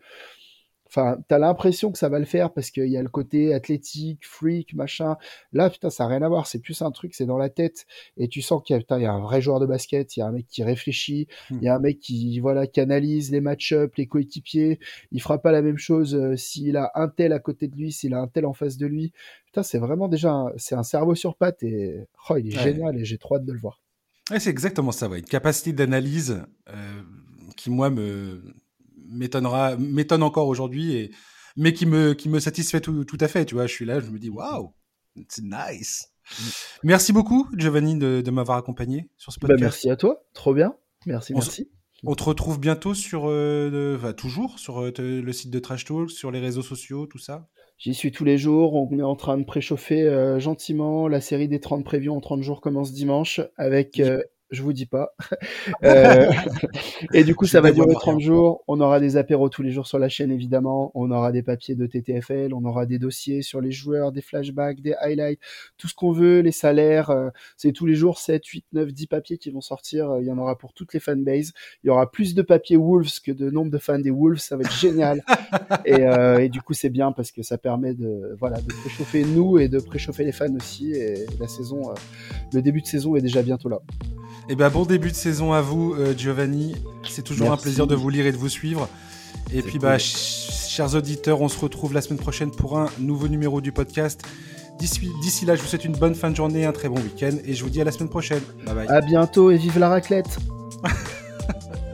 B: Enfin, t'as l'impression que ça va le faire parce qu'il y a le côté athlétique, freak, machin. Là, putain, ça n'a rien à voir. C'est plus un truc, c'est dans la tête. Et tu sens qu'il y, a, y a un vrai joueur de basket, il y a un mec qui réfléchit, hmm. il y a un mec qui, voilà, canalise les match-up, les coéquipiers. Il fera pas la même chose euh, s'il a un tel à côté de lui, s'il a un tel en face de lui. Putain, c'est vraiment déjà, c'est un cerveau sur patte et, oh, il est génial et j'ai trop hâte de le voir.
A: Ouais, c'est exactement ça, ouais. Une capacité d'analyse euh, qui, moi, me, m'étonnera, m'étonne encore aujourd'hui, et, mais qui me, qui me satisfait tout, tout à fait. Tu vois, je suis là, je me dis, waouh, c'est nice. Merci beaucoup, Giovanni, de, de m'avoir accompagné sur ce bah, podcast.
B: merci à toi, trop bien. Merci, merci.
A: On te retrouve bientôt sur, euh, toujours sur euh, le site de Trash Talk, sur les réseaux sociaux, tout ça.
B: J'y suis tous les jours. On est en train de préchauffer euh, gentiment. La série des 30 prévus en 30 jours commence dimanche avec je vous dis pas. *laughs* Euh, et du coup, ça va durer 30 jours. On aura des apéros tous les jours sur la chaîne, évidemment. On aura des papiers de TTFL, on aura des dossiers sur les joueurs, des flashbacks, des highlights, tout ce qu'on veut, les salaires. Euh, c'est tous les jours 7, 8, 9, 10 papiers qui vont sortir. Euh, il y en aura pour toutes les fanbases. Il y aura plus de papiers Wolves que de nombre de fans des Wolves. Ça va être génial. *laughs* et, et, du coup, c'est bien parce que ça permet de, voilà, de préchauffer nous et de préchauffer les fans aussi. Et la saison, le début de saison est déjà bientôt là.
A: Eh ben, bon début de saison à vous, euh, Giovanni. C'est toujours un plaisir de vous lire et de vous suivre. Et puis, bah, chers auditeurs, on se retrouve la semaine prochaine pour un nouveau numéro du podcast. D'ici là, je vous souhaite une bonne fin de journée, un très bon week-end et je vous dis à la semaine prochaine. Bye bye.
B: À bientôt et vive la raclette. *laughs*